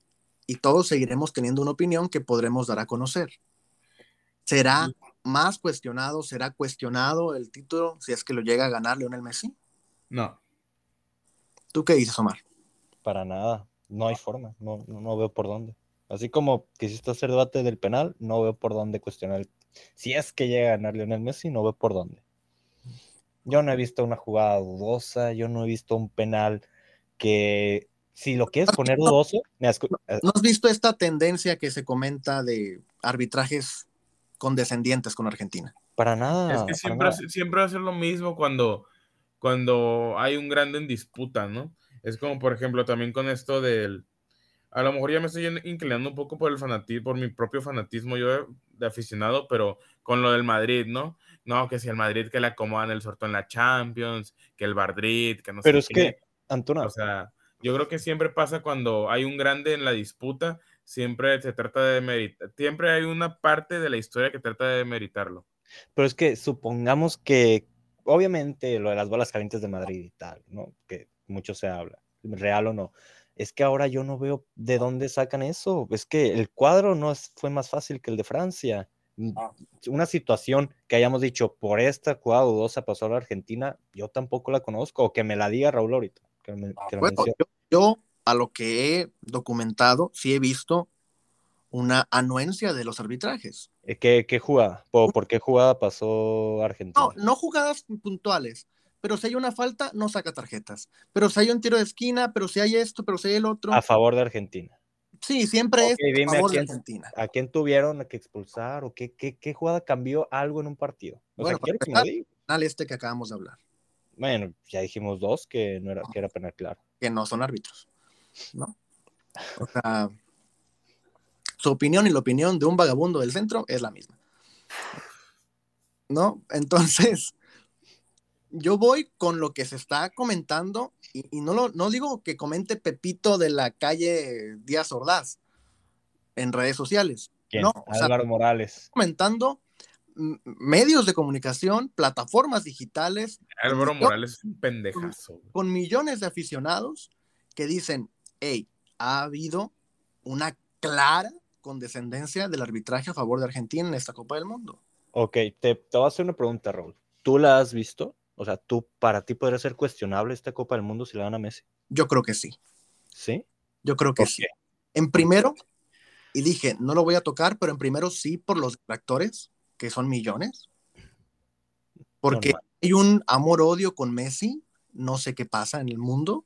y todos seguiremos teniendo una opinión que podremos dar a conocer. ¿Será más cuestionado, será cuestionado el título si es que lo llega a ganar Lionel Messi? No. ¿Tú qué dices, Omar? Para nada, no hay forma, no, no veo por dónde. Así como quisiste hacer debate del penal, no veo por dónde cuestionar. Si es que llega a ganar Lionel Messi, no veo por dónde. Yo no he visto una jugada dudosa, yo no he visto un penal que si lo quieres poner dudoso, eh, ¿no has visto esta tendencia que se comenta de arbitrajes condescendientes con Argentina. Para nada. Es que siempre, siempre va a ser lo mismo cuando, cuando hay un grande en disputa, ¿no? Es como, por ejemplo, también con esto del. A lo mejor ya me estoy inclinando un poco por el fanatismo, por mi propio fanatismo yo de, aficionado, pero con lo del Madrid, ¿no? No, que si el Madrid que le acomodan el sorteo en la Champions, que el Madrid, que no sé. Pero es que, Antona. O sea, yo creo que siempre pasa cuando hay un grande en la disputa, siempre se trata de meritar, siempre hay una parte de la historia que trata de meritarlo. Pero es que supongamos que, obviamente, lo de las bolas calientes de Madrid y tal, ¿no? Que mucho se habla, real o no. Es que ahora yo no veo de dónde sacan eso. Es que el cuadro no fue más fácil que el de Francia. Mm, ah. Una situación que hayamos dicho por esta jugada dudosa pasó a la Argentina, yo tampoco la conozco, o que me la diga Raúl ahorita. Ah, yo, a lo que he documentado, sí he visto una anuencia de los arbitrajes. Eh, ¿Qué, qué jugada? ¿Por, qué jugada pasó Argentina? No, no jugadas puntuales, pero si hay una falta, no saca tarjetas. Pero si hay un tiro de esquina, pero si hay esto, pero si hay el otro. A favor de Argentina. Sí, siempre es a favor de Argentina. ¿A quién tuvieron que expulsar o qué, qué, jugada cambió algo en un partido? bueno, sea, este que acabamos de hablar. Bueno, ya dijimos dos que no era, que era penal claro. Que no son árbitros, ¿no? O sea, su opinión y la opinión de un vagabundo del centro es la misma. ¿No? Entonces, yo voy con lo que se está comentando y, no, lo, no digo que comente Pepito de la calle Díaz Ordaz en redes sociales. No, Álvaro Morales. Comentando medios de comunicación, plataformas digitales. Álvaro Morales es un pendejazo. Con, millones de aficionados que dicen, hey, ha habido una clara condescendencia del arbitraje a favor de Argentina en esta Copa del Mundo. Ok, te, te voy a hacer una pregunta, Raúl. ¿Tú la has visto? O sea, ¿tú para ti podría ser cuestionable esta Copa del Mundo si la dan a Messi? Yo creo que sí. ¿Sí? Yo creo que sí. En primero, y dije, no lo voy a tocar, pero en primero sí por los actores que son millones. Porque hay un amor-odio con Messi, no sé qué pasa en el mundo,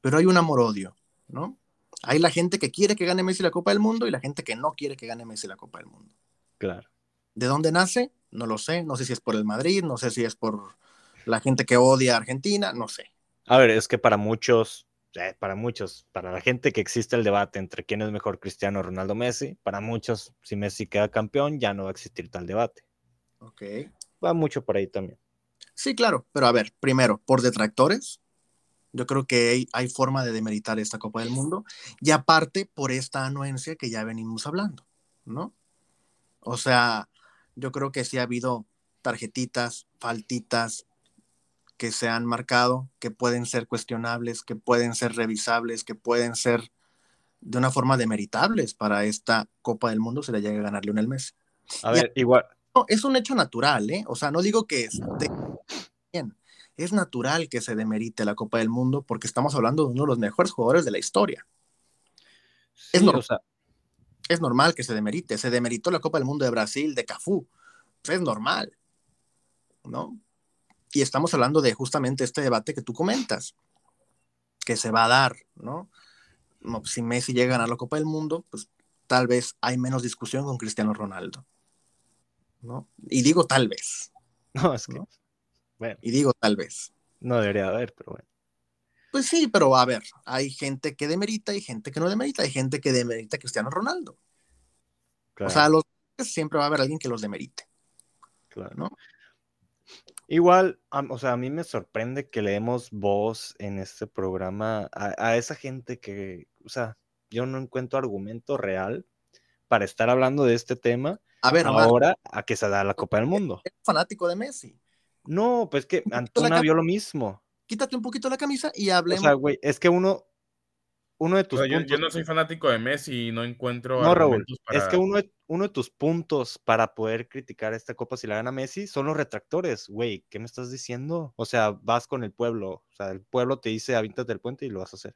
pero hay un amor-odio, ¿no? Hay la gente que quiere que gane Messi la Copa del Mundo y la gente que no quiere que gane Messi la Copa del Mundo. Claro. ¿De dónde nace? No lo sé. No sé si es por el Madrid, no sé si es por la gente que odia a Argentina, no sé. A ver, es que para muchos eh, para muchos, para la gente que existe el debate entre quién es mejor Cristiano Ronaldo Messi, para muchos, si Messi queda campeón, ya no va a existir tal debate. Ok. Va mucho por ahí también. Sí, claro, pero a ver, primero, por detractores, yo creo que hay, forma de demeritar esta Copa del Mundo, y aparte por esta anuencia que ya venimos hablando, ¿no? O sea, yo creo que sí ha habido tarjetitas, faltitas, que se han marcado, que pueden ser cuestionables, que pueden ser revisables, que pueden ser de una forma demeritables para esta Copa del Mundo se le llegue a ganar Lionel Messi. A ver, igual. es un hecho natural, ¿eh? O sea, no digo que esté bien. Es natural que se demerite la Copa del Mundo porque estamos hablando de uno de los mejores jugadores de la historia. es, normal, es normal que se demerite. Se demeritó la Copa del Mundo de Brasil, de Cafú. Es normal, ¿no? Y estamos hablando de justamente este debate que tú comentas, que se va a dar, ¿no? Si Messi llega a ganar la Copa del Mundo, pues tal vez hay menos discusión con Cristiano Ronaldo, ¿no? Y digo tal vez. <laughs> No, es que, bueno. Y digo tal vez. No debería haber, pero bueno. Pues sí, pero a ver, hay gente que demerita y gente que no demerita, hay gente que demerita a Cristiano Ronaldo. O sea, los siempre va a haber alguien que los demerite. Claro. ¿no? Igual, o sea, a mí me sorprende que le demos voz en este programa a, esa gente que, o sea, yo no encuentro argumento real para estar hablando de este tema a ver, ahora a que se da la Copa del Mundo. Es fanático de Messi. No, pues que Antuna vio lo mismo. Quítate un poquito la camisa y hablemos. O sea, güey, es que uno, uno de tus puntos... yo, no soy fanático de Messi y no encuentro no, Raúl, es que uno de, uno de tus puntos para poder criticar esta copa si la gana Messi son los retractores, güey, ¿qué me estás diciendo? O sea, vas con el pueblo, o sea, el pueblo te dice avíntate del puente y lo vas a hacer.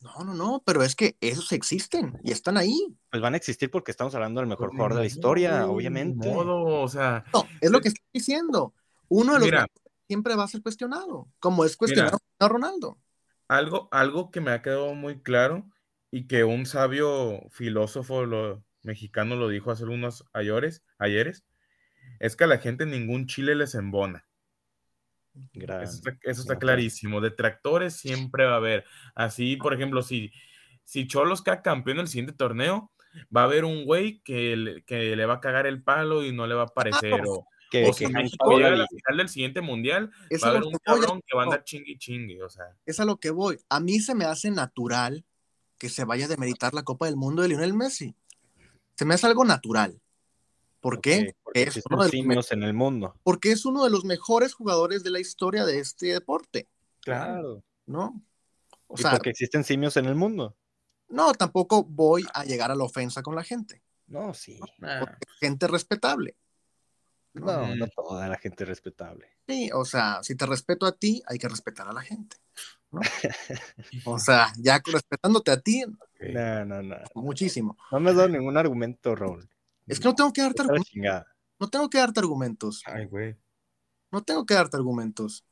No, no, no, pero es que esos existen y están ahí. Pues van a existir porque estamos hablando del mejor jugador de la historia, obviamente. o sea. No, es lo que estoy diciendo. Uno de los siempre va a ser cuestionado, como es cuestionado a Ronaldo. Algo, algo que me ha quedado muy claro y que un sabio filósofo lo, mexicano lo dijo hace unos ayeres, ayeres es que a la gente ningún chile les embona. Eso está, eso está clarísimo. Detractores siempre va a haber. Así, por ejemplo, si, si Cholos queda campeón en el siguiente torneo, va a haber un güey que, le, que le va a cagar el palo y no le va a ah, parecer. o, que, si México llega a la final del siguiente mundial, va a haber un cabrón que va a andar chingui chingui. O sea. Es a lo que voy. A mí se me hace natural que se vaya a demeritar la Copa del Mundo de Lionel Messi. Se me hace algo natural. ¿Por qué? Porque es uno de los en el mundo. Porque es uno de los mejores jugadores de la historia de este deporte. Claro. ¿No? O sea, porque existen simios en el mundo. No, tampoco voy a llegar a la ofensa con la gente. No, sí. Gente respetable. No, no toda la gente respetable. Sí, o sea, si te respeto a ti, hay que respetar a la gente. <laughs> o sea, ya respetándote a ti. No, no, no. Muchísimo. No me has dado ningún argumento, Raúl. Es que no tengo que darte argumentos. No tengo que darte argumentos. Ay, güey. No tengo que darte argumentos.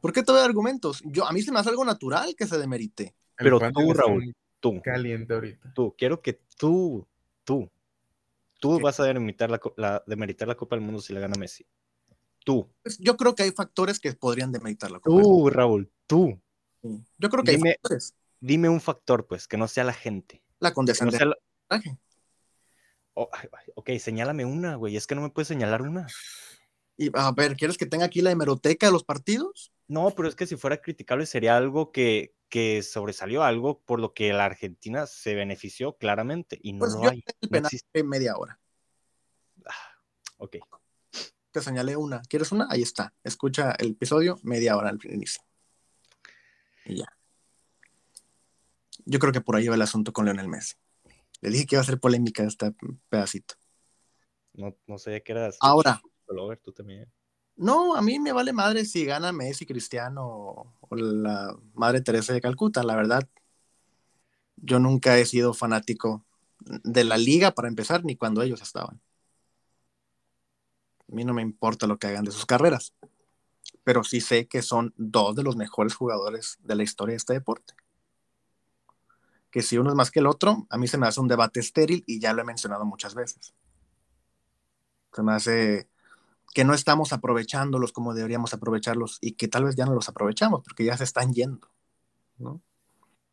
¿Por qué te doy argumentos? Yo, a mí se me hace algo natural que se demerite. Pero tú, Raúl, tú. Caliente ahorita. Tú, quiero que tú, tú, tú vas a demeritar la, la, demeritar la Copa del Mundo si la gana Messi. Tú. Pues yo creo que hay factores que podrían demeritar la Copa. Tú, Raúl, tú. Yo creo que dime, hay factores. Dime un factor, pues, que no sea la gente. La condescendencia. No Oh, ok, señálame una, güey. Es que no me puedes señalar una. Y a ver, ¿quieres que tenga aquí la hemeroteca de los partidos? No, pero es que si fuera criticable sería algo que, que sobresalió, algo por lo que la Argentina se benefició claramente y no pues lo hay. El penal en media hora. Ah, ok. Te señalé una. ¿Quieres una? Ahí está. Escucha el episodio, media hora al inicio. Y ya. Yo creo que por ahí va el asunto con Leonel Messi. Le dije que iba a ser polémica este pedacito. No, no sé qué eras. Ahora. tú también. No, a mí me vale madre si gana Messi, Cristiano o la Madre Teresa de Calcuta, la verdad. Yo nunca he sido fanático de la liga para empezar, ni cuando ellos estaban. A mí no me importa lo que hagan de sus carreras, pero sí sé que son dos de los mejores jugadores de la historia de este deporte que si uno es más que el otro, a mí se me hace un debate estéril y ya lo he mencionado muchas veces. Se me hace que no estamos aprovechándolos como deberíamos aprovecharlos y que tal vez ya no los aprovechamos porque ya se están yendo, ¿no?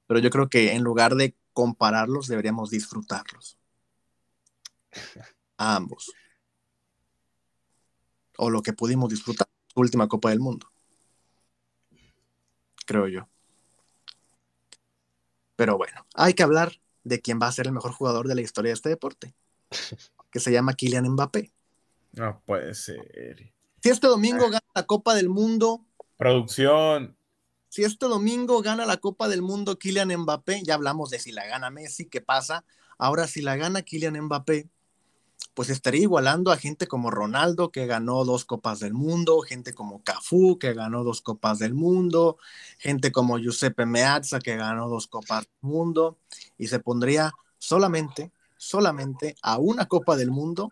Pero yo creo que en lugar de compararlos, deberíamos disfrutarlos. A ambos. O lo que pudimos disfrutar, última Copa del Mundo. Creo yo. Pero bueno, hay que hablar de quién va a ser el mejor jugador de la historia de este deporte, que se llama Kylian Mbappé. No puede ser. Si este domingo gana la Copa del Mundo. Producción. Si este domingo gana la Copa del Mundo Kylian Mbappé, ya hablamos de si la gana Messi, ¿qué pasa? Ahora, si la gana Kylian Mbappé, pues estaría igualando a gente como Ronaldo, que ganó dos Copas del Mundo, gente como Cafú, que ganó dos Copas del Mundo, gente como Giuseppe Meazza, que ganó dos Copas del Mundo, y se pondría solamente, solamente a una Copa del Mundo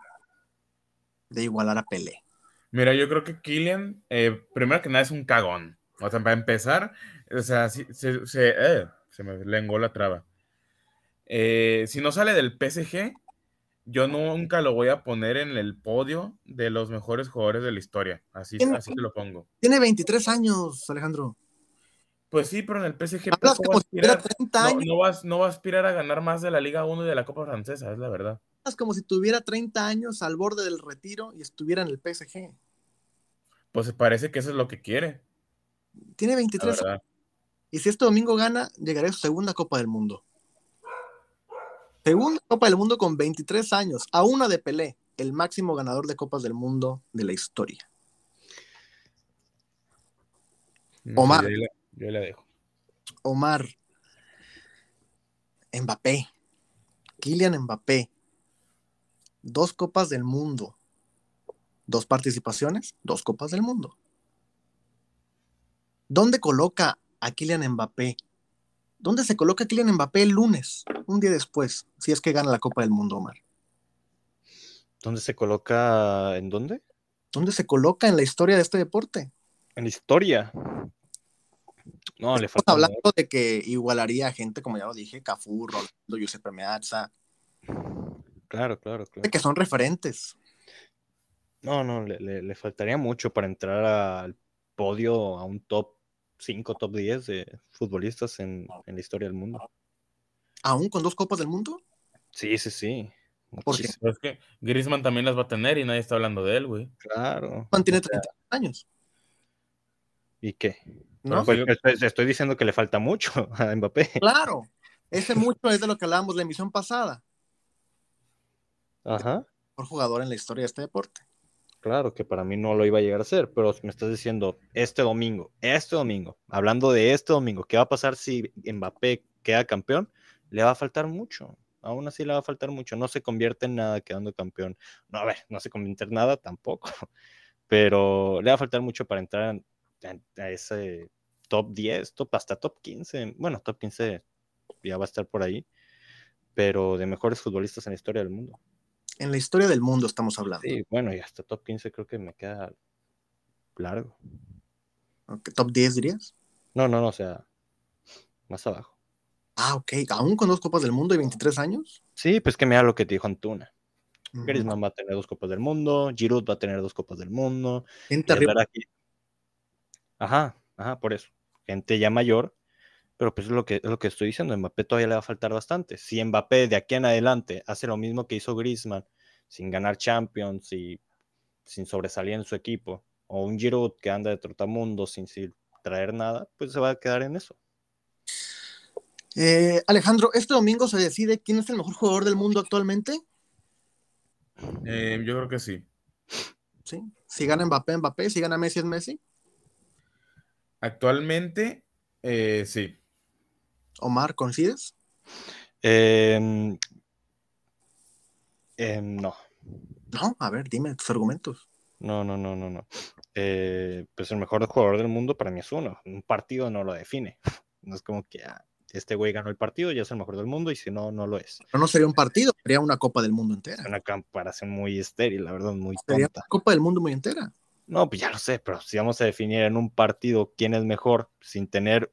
de igualar a Pelé. Mira, yo creo que Kylian, eh, primero que nada, es un cagón. O sea, para empezar, o sea, se, se, eh, se me lengó la traba. Eh, si no sale del PSG, yo nunca lo voy a poner en el podio de los mejores jugadores de la historia. Así, así te lo pongo. Tiene 23 años, Alejandro. Pues sí, pero en el PSG no, va a aspirar a ganar más de la Liga 1 y de la Copa Francesa, es la verdad. Como si tuviera 30 años al borde del retiro y estuviera en el PSG. Pues parece que eso es lo que quiere. Tiene 23 años. Y si este domingo gana, llegará a su segunda Copa del Mundo. Segunda Copa del Mundo con 23 años, a una de Pelé, el máximo ganador de Copas del Mundo de la historia. Omar. Yo la, dejo. Omar. Mbappé. Kylian Mbappé. Dos Copas del Mundo. Dos participaciones, dos Copas del Mundo. ¿Dónde coloca a Kylian Mbappé ¿Dónde se coloca Kylian Mbappé el lunes, un día después, si es que gana la Copa del Mundo, Omar? ¿Dónde se coloca? ¿En dónde? ¿Dónde se coloca en la historia de este deporte? En la historia. No, le falta. hablando de que igualaría a gente, como ya lo dije, Cafú, Ronaldo, Giuseppe Meazza. Claro, claro, claro. De que son referentes. No, no, le, le- le faltaría mucho para entrar al podio a un top 5, top 10 de futbolistas en, en la historia del mundo. ¿Aún con dos copas del mundo? Sí, sí, sí. ¿Por qué? Muchísimo, Pero es que Griezmann también las va a tener y nadie está hablando de él, güey. Claro. Mantiene 30 años. ¿Y qué? ¿No? Pues estoy, estoy diciendo que le falta mucho <laughs> a Mbappé. Claro. Ese mucho es de lo que hablábamos la emisión pasada. Ajá. Por jugador en la historia de este deporte. Claro que para mí no lo iba a llegar a ser, pero me estás diciendo este domingo, este domingo, hablando de este domingo, ¿qué va a pasar si Mbappé queda campeón? Le va a faltar mucho, aún así le va a faltar mucho, no se convierte en nada quedando campeón. No, a ver, no se convierte en nada tampoco, <laughs> pero le va a faltar mucho para entrar en- en- a ese top 10, top, hasta top 15, bueno, top 15 ya va a estar por ahí, pero de mejores futbolistas en la historia del mundo. En la historia del mundo estamos hablando. Sí, bueno, y hasta top 15 creo que me queda largo. ¿Top 10 dirías? No, no, no, o sea, más abajo. Ah, ok. ¿Aún con dos copas del mundo y 23 años? Sí, pues que mira lo que te dijo Antuna. Ujú. Griezmann va a tener dos copas del mundo, Giroud va a tener dos copas del mundo. Gente arriba. que- Ajá, ajá, por eso. Gente ya mayor, pero pues es lo que, es lo que estoy diciendo, Mbappé todavía le va a faltar bastante. Si Mbappé de aquí en adelante hace lo mismo que hizo Griezmann, sin ganar Champions y sin sobresalir en su equipo, o un Giroud que anda de trotamundo sin, sin traer nada, pues se va a quedar en eso. Eh, Alejandro, este domingo se decide quién es el mejor jugador del mundo actualmente. Eh, yo creo que sí. ¿Sí? Si gana Mbappé, Mbappé. Si gana Messi, es Messi. Actualmente, eh, sí. Omar, ¿coincides? Em, em, no, No, a ver, dime tus argumentos. no, no, no, no, no. Eh, pues el mejor jugador del mundo para mí es uno. Un partido no lo define. <laughs> No es como que ah, este güey ganó el partido, ya es el mejor del mundo, y si no, no lo es. Pero no sería un partido, sería una Copa del Mundo entera. Es una comparación muy estéril, la verdad, muy Sería tonta. una Copa del Mundo muy entera. No, pues ya lo sé, pero si vamos a definir en un partido quién es mejor sin tener,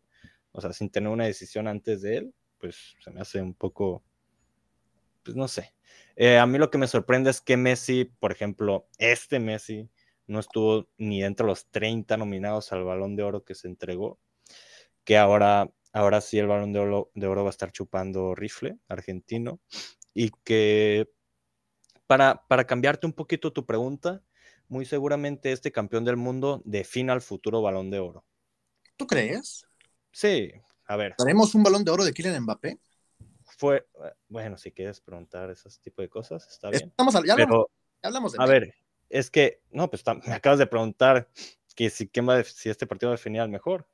o sea, sin tener una decisión antes de él, pues se me hace un poco, pues no sé. Eh, a mí lo que me sorprende es que Messi, por ejemplo, este Messi no estuvo ni dentro de los 30 nominados al Balón de Oro que se entregó, que ahora, ahora sí el Balón de Oro, de Oro va a estar chupando rifle argentino y que para, para cambiarte un poquito tu pregunta, muy seguramente este campeón del mundo defina el futuro balón de oro. ¿Tú crees? Sí, a ver, ¿Daremos un balón de oro de Kylian Mbappé? fue, bueno, si quieres preguntar ese tipo de cosas, está bien. Estamos, ya hablamos, Pero, ya hablamos de a ver, es que, no, pues me acabas de preguntar que si, quién va a si este partido va a definir al mejor.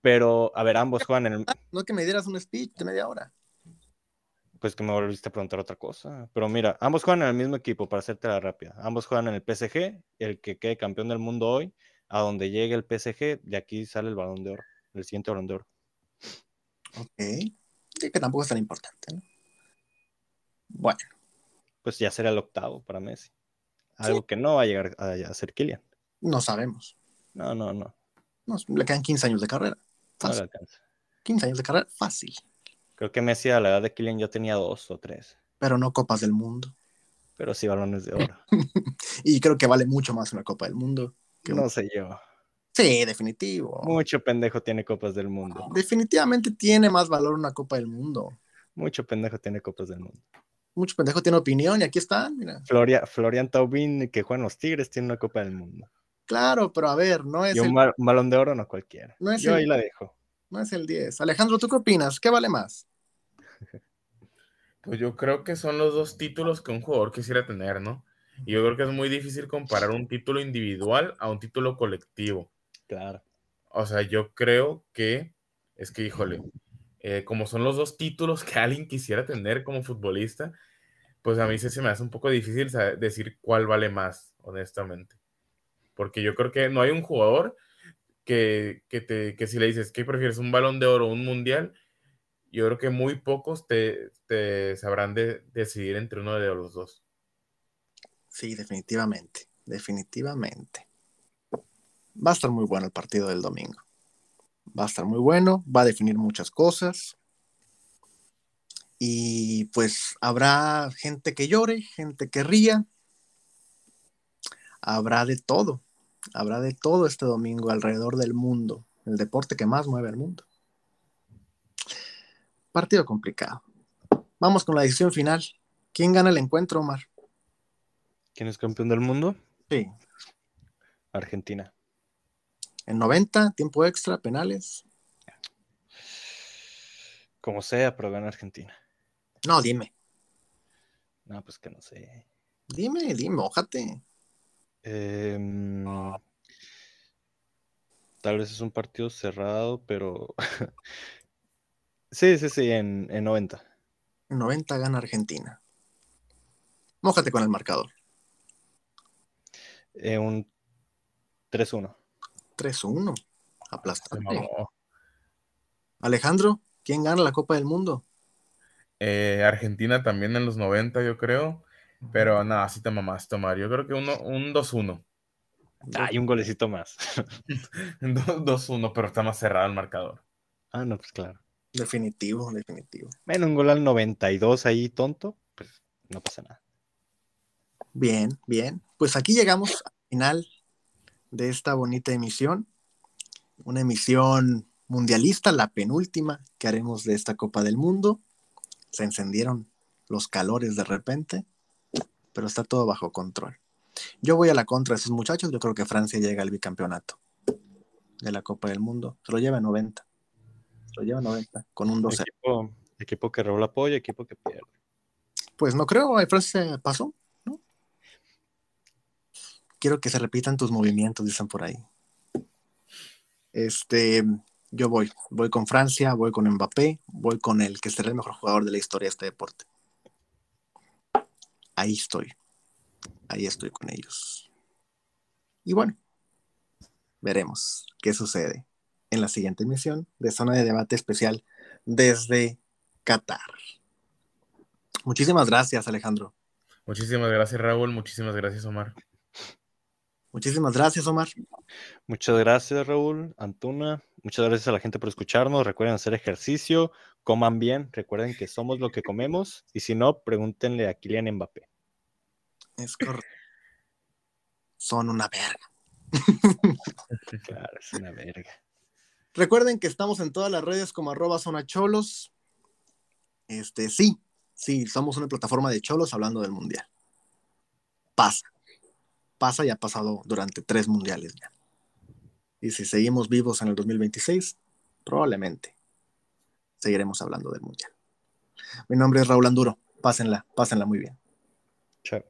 Pero, a ver, ambos juegan en el, No que me dieras un speech de media hora. pues que me volviste a preguntar otra cosa. Pero mira, ambos juegan en el mismo equipo, para hacerte la rápida. Ambos juegan en el PSG, el que quede campeón del mundo hoy, a donde llegue el PSG, de aquí sale el balón de oro, el siguiente balón de oro. Ok. Sí, que tampoco es tan importante, ¿no? Bueno, Pues ya será el octavo para Messi. Algo que no va a llegar a, a ser Kylian. no sabemos. No, no, no. No, le quedan 15 años de carrera. no le Fácil. alcanza. 15 años de carrera, fácil. Creo que Messi a la edad de Kylian ya tenía dos o tres, Pero no copas del mundo. pero sí balones de <laughs> oro. Y creo que vale mucho más una Copa del Mundo. que un- No sé yo. Sí, definitivo. Mucho pendejo tiene copas del mundo. Definitivamente tiene más valor una Copa del Mundo. Mucho pendejo tiene copas del mundo. Mucho pendejo tiene opinión y aquí están, mira. Floria, Florian Taubín, que juega en los Tigres, tiene una copa del mundo. Claro, pero a ver, no es, Y un, el, balón de oro no cualquiera. No es Yo el- ahí la dejo. no es el 10. Alejandro, ¿tú qué opinas? ¿Qué vale más? Pues yo creo que son los dos títulos que un jugador quisiera tener, ¿no? Y yo creo que es muy difícil comparar un título individual a un título colectivo. Claro. O sea, yo creo que es que, híjole, eh, como son los dos títulos que <laughs> alguien quisiera tener como futbolista, pues a mí sí se me hace un poco difícil saber- decir cuál vale más, honestamente. Porque yo creo que no hay un jugador que, que, te, que si le dices que prefieres un balón de oro o un mundial, yo creo que muy pocos te, te sabrán de- decidir entre uno de los dos. Sí, definitivamente. Definitivamente. Va a estar muy bueno el partido del domingo. Va a estar muy bueno, va a definir muchas cosas. Y pues habrá gente que llore, gente que ría, habrá de todo, habrá de todo este domingo alrededor del mundo, el deporte que más mueve al mundo. Partido complicado. Vamos con la decisión final. ¿Quién gana el encuentro, Omar? ¿Quién es campeón del mundo? Sí. Argentina. En 90, tiempo extra, penales. Como sea, pero gana Argentina. No, dime. No, pues que no sé. Dime, dime, ójate. Em, tal vez es un partido cerrado, pero. <laughs> sí, sí, sí, en, en 90. En 90 gana Argentina. Mójate con el marcador. Eh, un 3-1. 3-1. Se Aplastante. mamó. Alejandro, ¿quién gana la Copa del Mundo? Eh, Argentina también en los 90, yo creo. Pero nada, sí te mamaste, Omar. Yo creo que uno, un 2-1. Hay un golecito más. <laughs> Do- 2-1, pero está más cerrado el marcador. ah, no, pues claro. Definitivo, definitivo. Bueno, un gol al 92 ahí tonto, pues no pasa nada. Bien, bien. Pues aquí llegamos al final de esta bonita emisión. Una emisión mundialista, la penúltima que haremos de esta Copa del Mundo. Se encendieron los calores de repente, pero está todo bajo control. Yo voy a la contra de esos muchachos. Yo creo que Francia llega al bicampeonato de la Copa del Mundo. Se lo lleva en 90. Se lo lleva en 90 con un 2 Equipo, equipo que roba apoyo, equipo que pierde. Pues no creo, ahí Francia pasó. Quiero que se repitan tus movimientos, dicen por ahí. Este, yo voy, voy con Francia, voy con Mbappé, voy con el que será el mejor jugador de la historia de este deporte. Ahí estoy, ahí estoy con ellos. Y bueno, veremos qué sucede en la siguiente emisión de Zona de Debate Especial desde Qatar. Muchísimas gracias, Alejandro. Muchísimas gracias, Raúl. Muchísimas gracias, Omar. Muchísimas gracias, Omar. Muchas gracias, Raúl, Antuna. Muchas gracias a la gente por escucharnos. Recuerden hacer ejercicio, coman bien. Recuerden que somos lo que comemos. Y si no, pregúntenle a Kylian Mbappé. Es correcto. Son una verga. <laughs> Claro, es una verga. Recuerden que estamos en todas las redes como arroba zona cholos. Este, sí, sí, somos una plataforma de cholos hablando del mundial. Pasa. Pasa y ha pasado durante tres mundiales ya. Y si seguimos vivos en el 2026, probablemente seguiremos hablando del mundial. Mi nombre es Raúl Anduro. Pásenla, pásenla muy bien. Chao.